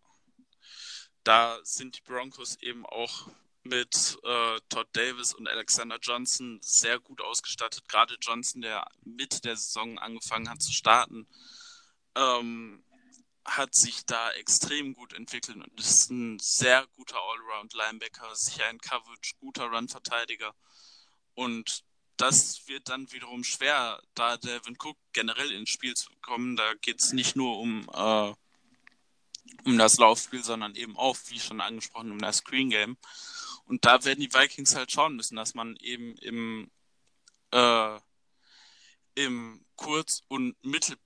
da sind die Broncos eben auch mit äh, Todd Davis und Alexander Johnson sehr gut ausgestattet. Gerade Johnson, der Mitte der Saison angefangen hat zu starten, ähm, hat sich da extrem gut entwickelt und ist ein sehr guter Allround-Linebacker, sicher ein Coverage, guter Run-Verteidiger. Und das wird dann wiederum schwer, da Devin Cook generell ins Spiel zu kommen. Da geht es nicht nur um, äh, um das Laufspiel, sondern eben auch, wie schon angesprochen, um das Screen Game. Und da werden die Vikings halt schauen müssen, dass man eben im, äh, im Kurz- und Mittel,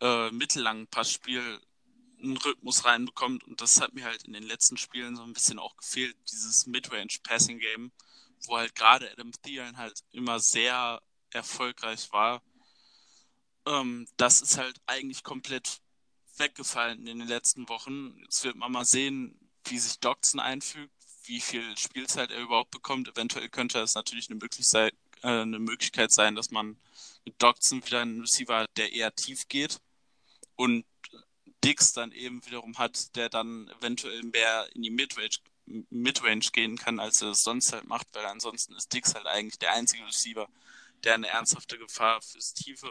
äh, mittellangen Passspiel einen Rhythmus reinbekommt. Und das hat mir halt in den letzten Spielen so ein bisschen auch gefehlt, dieses Midrange Passing Game wo halt gerade Adam Thielen halt immer sehr erfolgreich war. Ähm, das ist halt eigentlich komplett weggefallen in den letzten Wochen. Jetzt wird man mal sehen, wie sich Doxon einfügt, wie viel Spielzeit er überhaupt bekommt. Eventuell könnte es natürlich eine, Möglichkeit, äh, eine Möglichkeit sein, dass man mit Doxon wieder einen Receiver, der eher tief geht und Dix dann eben wiederum hat, der dann eventuell mehr in die Midrange Midrange gehen kann, als er es sonst halt macht, weil ansonsten ist Dix halt eigentlich der einzige Receiver, der eine ernsthafte Gefahr fürs tiefe,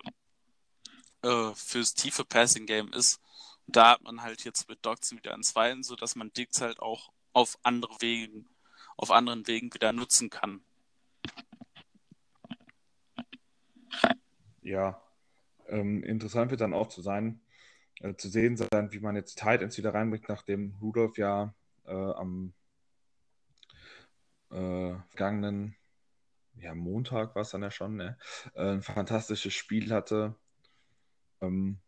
äh, fürs tiefe Passing Game ist. Da hat man halt jetzt mit Dodson wieder einen zweiten, sodass man Dix halt auch auf andere Wegen, auf anderen Wegen wieder nutzen kann. Ja, ähm, interessant wird dann auch zu sein, äh, zu sehen sein, wie man jetzt Titans wieder reinbringt, nachdem Rudolph ja äh, am äh, vergangenen ja, Montag war es dann ja schon, ne? äh, ein fantastisches Spiel hatte, ähm,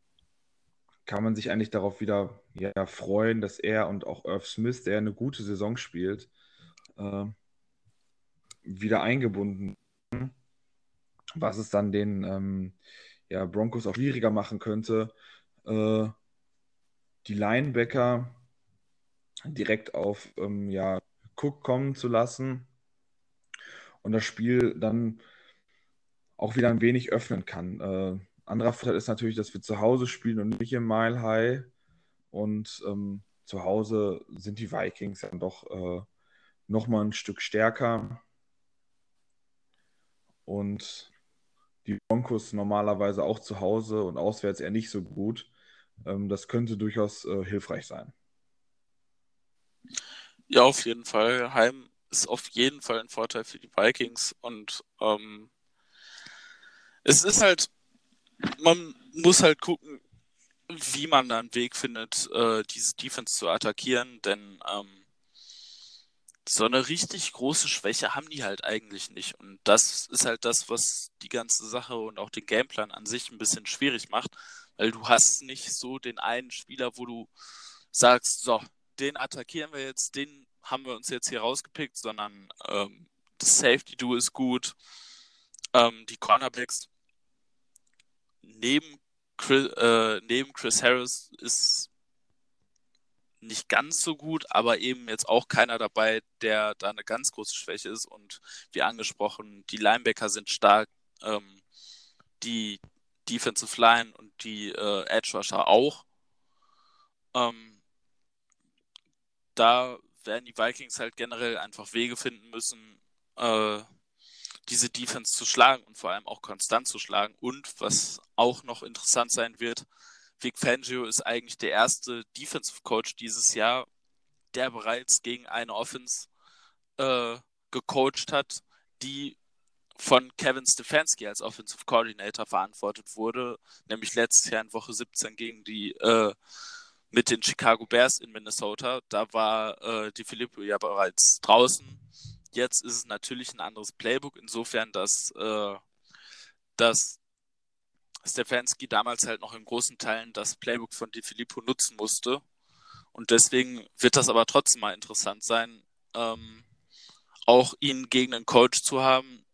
kann man sich eigentlich darauf wieder ja, freuen, dass er und auch Irv Smith, der eine gute Saison spielt, äh, wieder eingebunden, was es dann den ähm, ja, Broncos auch schwieriger machen könnte, äh, die Linebacker direkt auf ähm, ja, Cook kommen zu lassen und das Spiel dann auch wieder ein wenig öffnen kann. Äh, anderer Vorteil ist natürlich, dass wir zu Hause spielen und nicht im Mile High. Und ähm, zu Hause sind die Vikings dann doch äh, nochmal ein Stück stärker. Und die Broncos normalerweise auch zu Hause und auswärts eher nicht so gut. Ähm, das könnte durchaus äh, hilfreich sein. Ja, auf jeden Fall. Heim ist auf jeden Fall ein Vorteil für die Vikings und ähm, es ist halt, man muss halt gucken, wie man da einen Weg findet, äh, diese Defense zu attackieren, denn ähm, so eine richtig große Schwäche haben die halt eigentlich nicht. Und das ist halt das, was die ganze Sache und auch den Gameplan an sich ein bisschen schwierig macht, weil du hast nicht so den einen Spieler, wo du sagst, so, den attackieren wir jetzt, den haben wir uns jetzt hier rausgepickt, sondern ähm, das Safety Duo ist gut, ähm, die Cornerbacks neben Chris, äh, neben Chris Harris ist nicht ganz so gut, aber eben jetzt auch keiner dabei, der da eine ganz große Schwäche ist. Und wie angesprochen, die Linebacker sind stark, ähm, die Defensive Line und die äh, Edge Rusher auch. Ähm, da werden die Vikings halt generell einfach Wege finden müssen, äh, diese Defense zu schlagen und vor allem auch konstant zu schlagen. Und was auch noch interessant sein wird, Vic Fangio ist eigentlich der erste Defensive Coach dieses Jahr, der bereits gegen eine Offense äh, gecoacht hat, die von Kevin Stefanski als Offensive Coordinator verantwortet wurde, nämlich letztes Jahr in Woche 17 gegen die äh, mit den Chicago Bears in Minnesota. Da war äh, die Filippo ja bereits draußen. Jetzt ist es natürlich ein anderes Playbook, insofern, dass, äh, dass Stefanski damals halt noch in großen Teilen das Playbook von Di Filippo nutzen musste. Und deswegen wird das aber trotzdem mal interessant sein, ähm, auch ihn gegen einen Coach zu haben,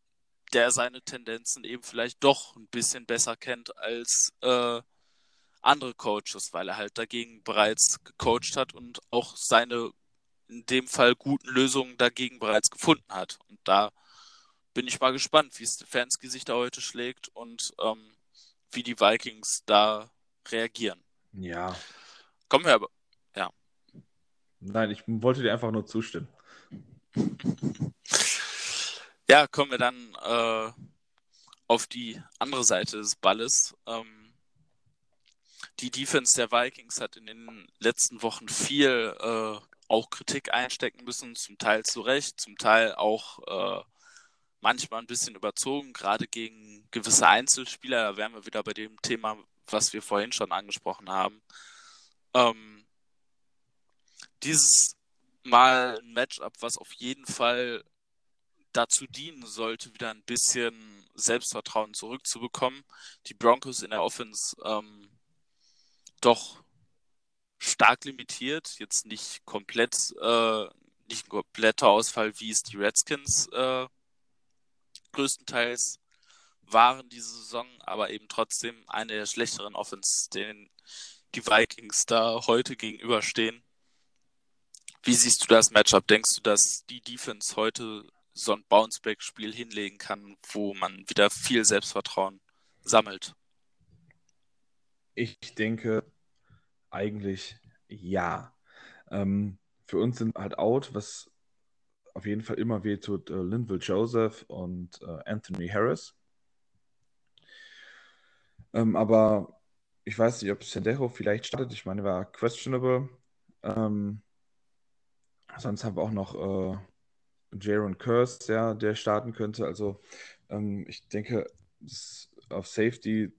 der seine Tendenzen eben vielleicht doch ein bisschen besser kennt als äh, andere Coaches, weil er halt dagegen bereits gecoacht hat und auch seine in dem Fall guten Lösungen dagegen bereits gefunden hat. Und da bin ich mal gespannt, wie Stefanski sich da heute schlägt und ähm, wie die Vikings da reagieren. Ja. Kommen wir aber. Ja. Nein, ich wollte dir einfach nur zustimmen. ja, kommen wir dann äh, auf die andere Seite des Balles. Ähm, die Defense der Vikings hat in den letzten Wochen viel äh, auch Kritik einstecken müssen, zum Teil zu Recht, zum Teil auch äh, manchmal ein bisschen überzogen, gerade gegen gewisse Einzelspieler. Da wären wir wieder bei dem Thema, was wir vorhin schon angesprochen haben. Ähm, dieses Mal ein Matchup, was auf jeden Fall dazu dienen sollte, wieder ein bisschen Selbstvertrauen zurückzubekommen. Die Broncos in der Offense ähm, doch stark limitiert, jetzt nicht komplett, äh, nicht ein kompletter Ausfall, wie es die Redskins äh, größtenteils waren diese Saison, aber eben trotzdem eine der schlechteren Offense, denen die Vikings da heute gegenüberstehen. Wie siehst du das Matchup? Denkst du, dass die Defense heute so ein Bounceback-Spiel hinlegen kann, wo man wieder viel Selbstvertrauen sammelt? Ich denke eigentlich ja. Ähm, für uns sind halt out, was auf jeden Fall immer weh tut, äh, Linville Joseph und äh, Anthony Harris. Ähm, aber ich weiß nicht, ob Sendejo vielleicht startet. Ich meine, war questionable. Ähm, sonst haben wir auch noch äh, Jaron Curse, ja, der starten könnte. Also ähm, ich denke, auf Safety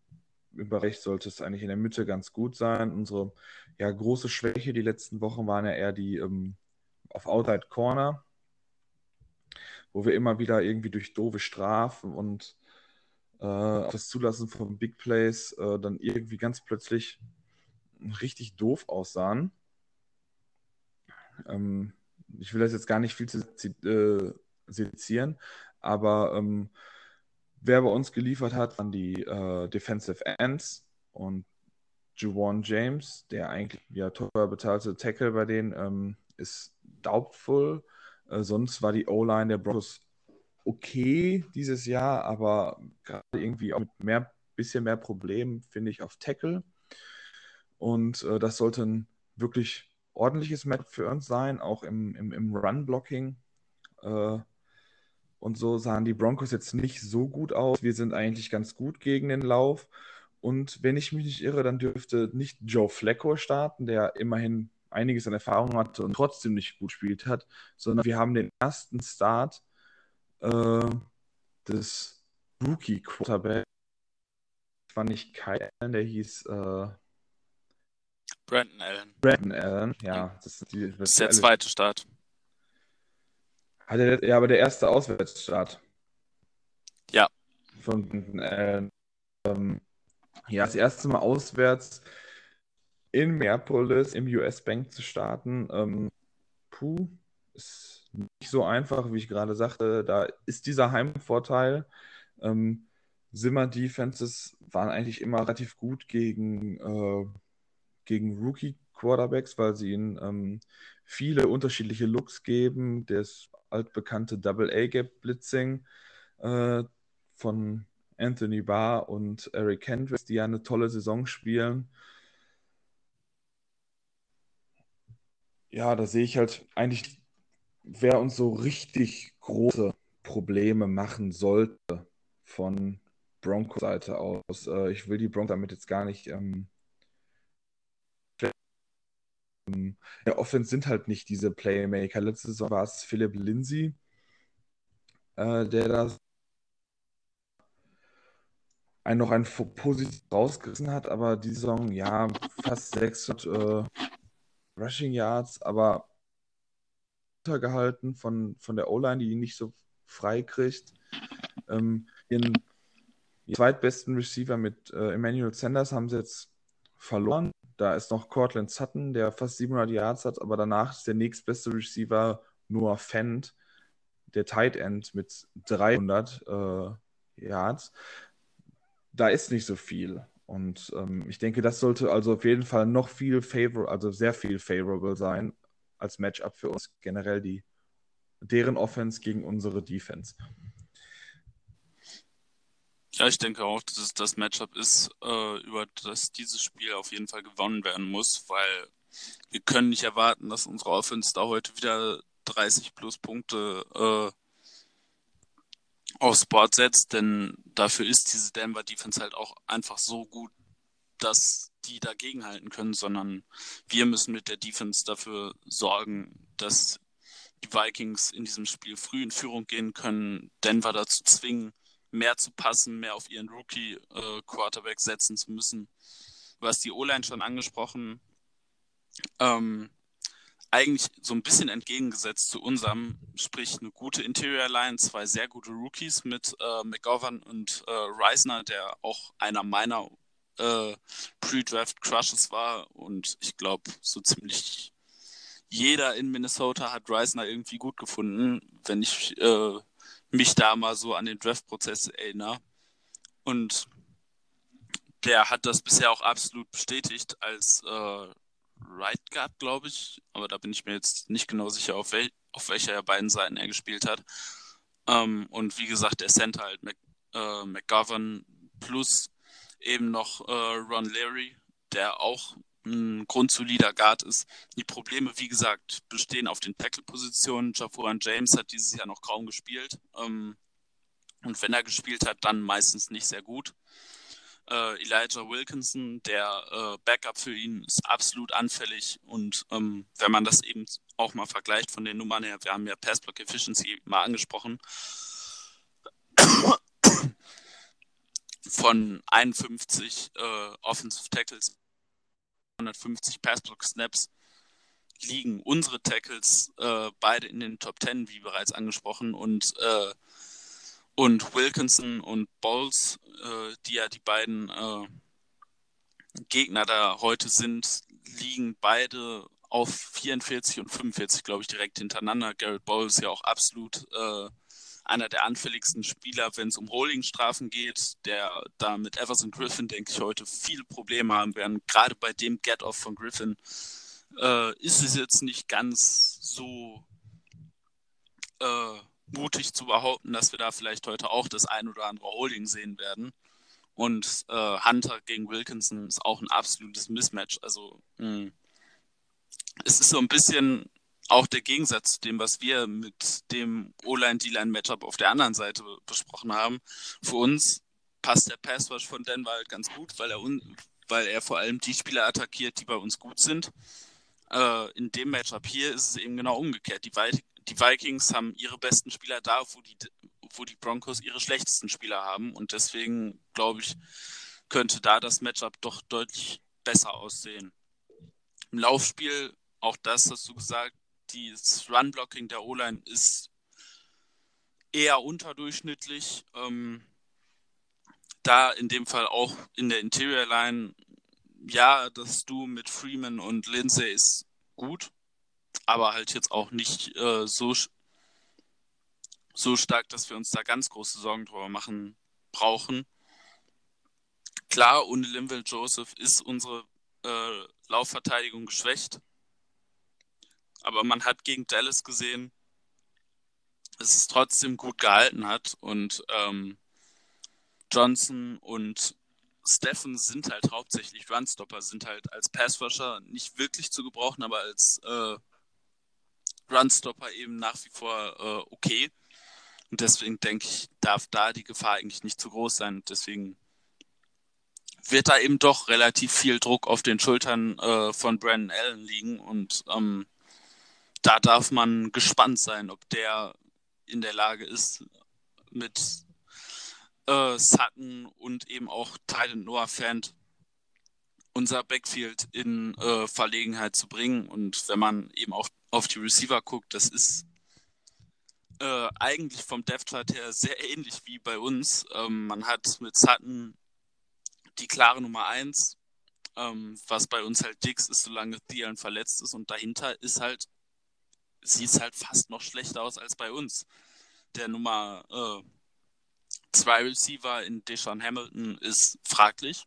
Bereich sollte es eigentlich in der Mitte ganz gut sein. Unsere ja, große Schwäche die letzten Wochen waren ja eher die ähm, auf Outside Corner wo wir immer wieder irgendwie durch doofe Strafen und äh, das Zulassen von Big Plays äh, dann irgendwie ganz plötzlich richtig doof aussahen. Ähm, ich will das jetzt gar nicht viel zu äh, sezieren, aber ähm, wer bei uns geliefert hat, waren die äh, Defensive Ends und Juwan James, der eigentlich ja teuer bezahlte Tackle bei denen, ähm, ist doubtful. Äh, sonst war die O-Line der Broncos okay dieses Jahr, aber gerade irgendwie auch mit mehr, bisschen mehr Problemen, finde ich, auf Tackle. Und äh, das sollte ein wirklich ordentliches Match für uns sein, auch im, im, im Run-Blocking. Äh, und so sahen die Broncos jetzt nicht so gut aus. Wir sind eigentlich ganz gut gegen den Lauf. Und wenn ich mich nicht irre, dann dürfte nicht Joe Flacco starten, der immerhin einiges an Erfahrung hatte und trotzdem nicht gut gespielt hat, sondern wir haben den ersten Start äh, des Rookie Quarterback. Das war nicht Kyle Allen, der hieß äh, Brandon Allen. Brandon Allen, ja. Das ist, die, das ist der zweite Start. Hat er, ja, aber der erste Auswärtsstart. Ja. Von Allen. Ähm, ja, das erste Mal auswärts in Minneapolis im US Bank zu starten. Ähm, puh, ist nicht so einfach, wie ich gerade sagte. Da ist dieser Heimvorteil. Ähm, Zimmer Defenses waren eigentlich immer relativ gut gegen, äh, gegen Rookie Quarterbacks, weil sie ihnen ähm, viele unterschiedliche Looks geben. Das altbekannte Double A Gap Blitzing äh, von Anthony Barr und Eric Hendricks, die ja eine tolle Saison spielen. Ja, da sehe ich halt eigentlich, wer uns so richtig große Probleme machen sollte von Broncos Seite aus. Äh, ich will die Broncos damit jetzt gar nicht. Ähm, der Offense sind halt nicht diese Playmaker. Letzte Saison war es Philip Lindsay, äh, der das einen noch ein positiv rausgerissen hat, aber die Saison, ja, fast 600 äh, Rushing Yards, aber untergehalten von, von der O-Line, die ihn nicht so frei kriegt. Ähm, ihren zweitbesten Receiver mit äh, Emmanuel Sanders haben sie jetzt verloren. Da ist noch Cortland Sutton, der fast 700 Yards hat, aber danach ist der nächstbeste Receiver Noah Fent, der Tight End mit 300 äh, Yards da ist nicht so viel. Und ähm, ich denke, das sollte also auf jeden Fall noch viel favorable, also sehr viel favorable sein als Matchup für uns generell die deren Offense gegen unsere Defense. Ja, ich denke auch, dass es das Matchup ist, äh, über das dieses Spiel auf jeden Fall gewonnen werden muss, weil wir können nicht erwarten, dass unsere Offense da heute wieder 30 plus Punkte äh, aufs Board setzt, denn dafür ist diese Denver Defense halt auch einfach so gut, dass die dagegenhalten können, sondern wir müssen mit der Defense dafür sorgen, dass die Vikings in diesem Spiel früh in Führung gehen können, Denver dazu zwingen, mehr zu passen, mehr auf ihren Rookie-Quarterback äh, setzen zu müssen. Hast die O-Line schon angesprochen. Ähm, eigentlich so ein bisschen entgegengesetzt zu unserem, sprich eine gute Interior Line, zwei sehr gute Rookies mit äh, McGovern und äh, Reisner, der auch einer meiner äh, Pre-Draft Crushes war und ich glaube so ziemlich jeder in Minnesota hat Reisner irgendwie gut gefunden, wenn ich äh, mich da mal so an den Draft-Prozess erinnere. Und der hat das bisher auch absolut bestätigt als äh, Right Guard, glaube ich. Aber da bin ich mir jetzt nicht genau sicher, auf, wel auf welcher beiden Seiten er gespielt hat. Ähm, und wie gesagt, der Center halt Mc äh, McGovern plus eben noch äh, Ron Leary, der auch ein grundsolider Guard ist. Die Probleme, wie gesagt, bestehen auf den Tackle-Positionen. Jafuran James hat dieses Jahr noch kaum gespielt. Ähm, und wenn er gespielt hat, dann meistens nicht sehr gut. Äh, Elijah Wilkinson, der äh, Backup für ihn, ist absolut anfällig. Und ähm, wenn man das eben auch mal vergleicht von den Nummern her, wir haben ja Passblock Efficiency mal angesprochen, von 51 äh, Offensive Tackles, 150 Passblock Snaps, liegen unsere Tackles äh, beide in den Top 10, wie bereits angesprochen. Und äh, und Wilkinson und Bowles, äh, die ja die beiden äh, Gegner da heute sind, liegen beide auf 44 und 45, glaube ich, direkt hintereinander. Garrett Bowles ja auch absolut äh, einer der anfälligsten Spieler, wenn es um Holdingstrafen geht, der da mit Everson Griffin, denke ich, heute viele Probleme haben werden. Gerade bei dem Get-Off von Griffin äh, ist es jetzt nicht ganz so äh, mutig zu behaupten, dass wir da vielleicht heute auch das ein oder andere Holding sehen werden. Und äh, Hunter gegen Wilkinson ist auch ein absolutes Mismatch. Also mh, es ist so ein bisschen auch der Gegensatz zu dem, was wir mit dem O-Line-D-Line-Matchup auf der anderen Seite besprochen haben. Für uns passt der Passwash von Denver halt ganz gut, weil er, weil er vor allem die Spieler attackiert, die bei uns gut sind. Äh, in dem Matchup hier ist es eben genau umgekehrt. Die, Vi die Vikings haben ihre besten Spieler da, wo die, wo die Broncos ihre schlechtesten Spieler haben. Und deswegen, glaube ich, könnte da das Matchup doch deutlich besser aussehen. Im Laufspiel, auch das hast du gesagt, das Run-Blocking der O-Line ist eher unterdurchschnittlich. Ähm, da in dem Fall auch in der Interior Line, ja, das Du mit Freeman und Lindsay ist gut, aber halt jetzt auch nicht äh, so, so stark, dass wir uns da ganz große Sorgen drüber machen brauchen. Klar, ohne Linville Joseph ist unsere äh, Laufverteidigung geschwächt. Aber man hat gegen Dallas gesehen, dass es trotzdem gut gehalten hat. Und ähm, Johnson und Steffen sind halt hauptsächlich Runstopper, sind halt als Passrusher nicht wirklich zu gebrauchen, aber als äh, Runstopper eben nach wie vor äh, okay. Und deswegen denke ich, darf da die Gefahr eigentlich nicht zu groß sein. deswegen wird da eben doch relativ viel Druck auf den Schultern äh, von Brandon Allen liegen. Und ähm, da darf man gespannt sein, ob der in der Lage ist, mit äh, Sutton und eben auch Tylen Noah Fant unser Backfield in äh, Verlegenheit zu bringen. Und wenn man eben auch auf die Receiver guckt, das ist äh, eigentlich vom Depth her sehr ähnlich wie bei uns. Ähm, man hat mit Sutton die klare Nummer 1, ähm, was bei uns halt Dix ist, solange Thielen verletzt ist. Und dahinter ist halt, sieht es halt fast noch schlechter aus als bei uns. Der Nummer äh, zwei Receiver in Deshaun Hamilton ist fraglich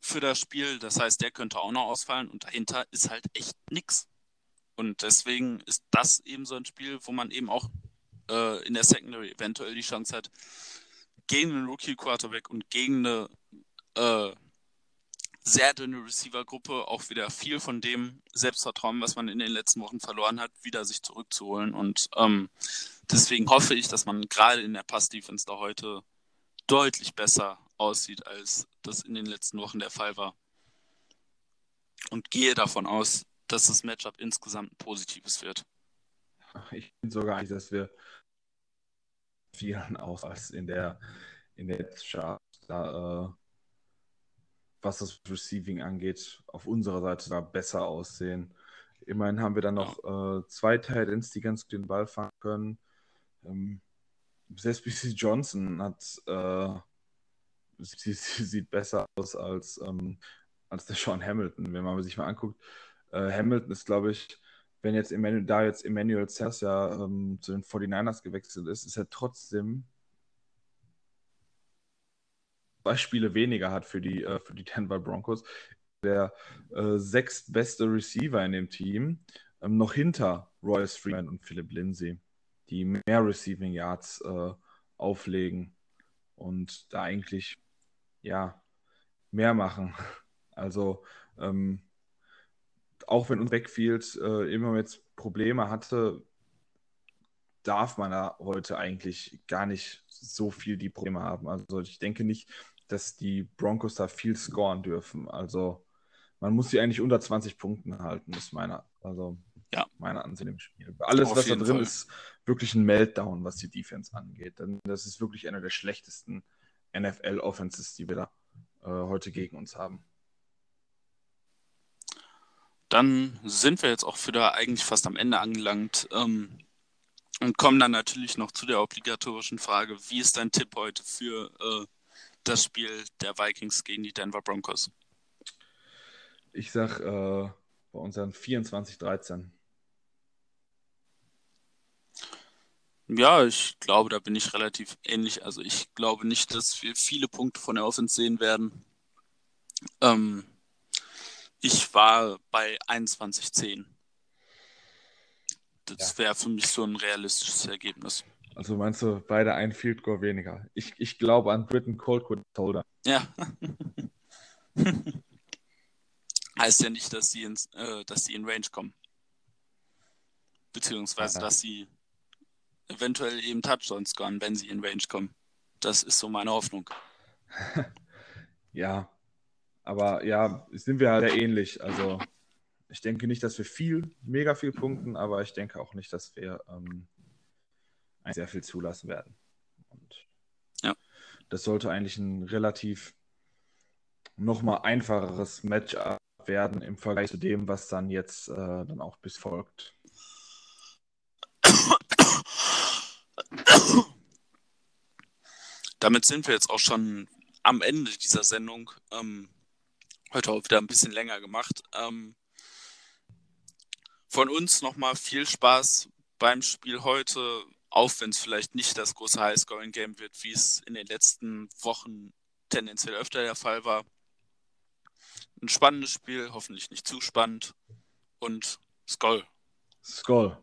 für das Spiel. Das heißt, der könnte auch noch ausfallen und dahinter ist halt echt nichts. Und deswegen ist das eben so ein Spiel, wo man eben auch äh, in der Secondary eventuell die Chance hat, gegen einen Rookie-Quarterback und gegen eine äh, sehr dünne Receiver-Gruppe auch wieder viel von dem Selbstvertrauen, was man in den letzten Wochen verloren hat, wieder sich zurückzuholen. Und ähm, deswegen hoffe ich, dass man gerade in der Pass-Defense da heute deutlich besser aussieht, als das in den letzten Wochen der Fall war. Und gehe davon aus, dass das Matchup insgesamt ein positives wird. Ich finde sogar nicht, dass wir vielen aus als in der in der Chart da äh, was das Receiving angeht, auf unserer Seite da besser aussehen. Immerhin haben wir dann noch äh, zwei Titans, die ganz gut den Ball fangen können. Ähm, selbst BC Johnson hat, äh, sie, sie, sieht besser aus als, ähm, als der Sean Hamilton, wenn man sich mal anguckt. Äh, Hamilton ist, glaube ich, wenn jetzt Emmanuel, da jetzt Emmanuel Cess ja ähm, zu den 49ers gewechselt ist, ist er trotzdem zwei Spiele weniger hat für die, äh, für die Denver Broncos. Der äh, sechstbeste Receiver in dem Team, ähm, noch hinter Royce Freeman und Philip Lindsay, die mehr Receiving Yards äh, auflegen und da eigentlich ja mehr machen. Also ähm, auch wenn uns Backfield äh, immer jetzt Probleme hatte, darf man da heute eigentlich gar nicht so viel die Probleme haben. Also ich denke nicht, dass die Broncos da viel scoren dürfen. Also man muss sie eigentlich unter 20 Punkten halten, ist meine, also ja. meine Ansicht im Spiel. Alles, Auf was da drin Fall. ist, wirklich ein Meltdown, was die Defense angeht. Denn das ist wirklich einer der schlechtesten NFL-Offenses, die wir da äh, heute gegen uns haben. Dann sind wir jetzt auch wieder eigentlich fast am Ende angelangt ähm, und kommen dann natürlich noch zu der obligatorischen Frage: Wie ist dein Tipp heute für äh, das Spiel der Vikings gegen die Denver Broncos? Ich sag äh, bei unseren 24-13. Ja, ich glaube, da bin ich relativ ähnlich. Also ich glaube nicht, dass wir viele Punkte von der Offense sehen werden. Ähm, ich war bei 21-10. Das ja. wäre für mich so ein realistisches Ergebnis. Also meinst du beide ein Field Goal weniger? Ich, ich glaube an Britain Coldwood Holder. Ja. heißt ja nicht, dass sie, ins, äh, dass sie in Range kommen. Beziehungsweise, ja. dass sie eventuell eben Touchdowns scoren, wenn sie in Range kommen. Das ist so meine Hoffnung. ja, aber ja, sind wir halt sehr ähnlich. Also Ich denke nicht, dass wir viel, mega viel punkten, aber ich denke auch nicht, dass wir ähm, sehr viel zulassen werden. Und ja. Das sollte eigentlich ein relativ nochmal einfacheres Matchup werden im Vergleich zu dem, was dann jetzt äh, dann auch bis folgt. Damit sind wir jetzt auch schon am Ende dieser Sendung. Ähm, heute auch wieder ein bisschen länger gemacht. Ähm, von uns nochmal viel Spaß beim Spiel heute, auch wenn es vielleicht nicht das große Highscoring-Game wird, wie es in den letzten Wochen tendenziell öfter der Fall war. Ein spannendes Spiel, hoffentlich nicht zu spannend. Und Skoll. Skoll.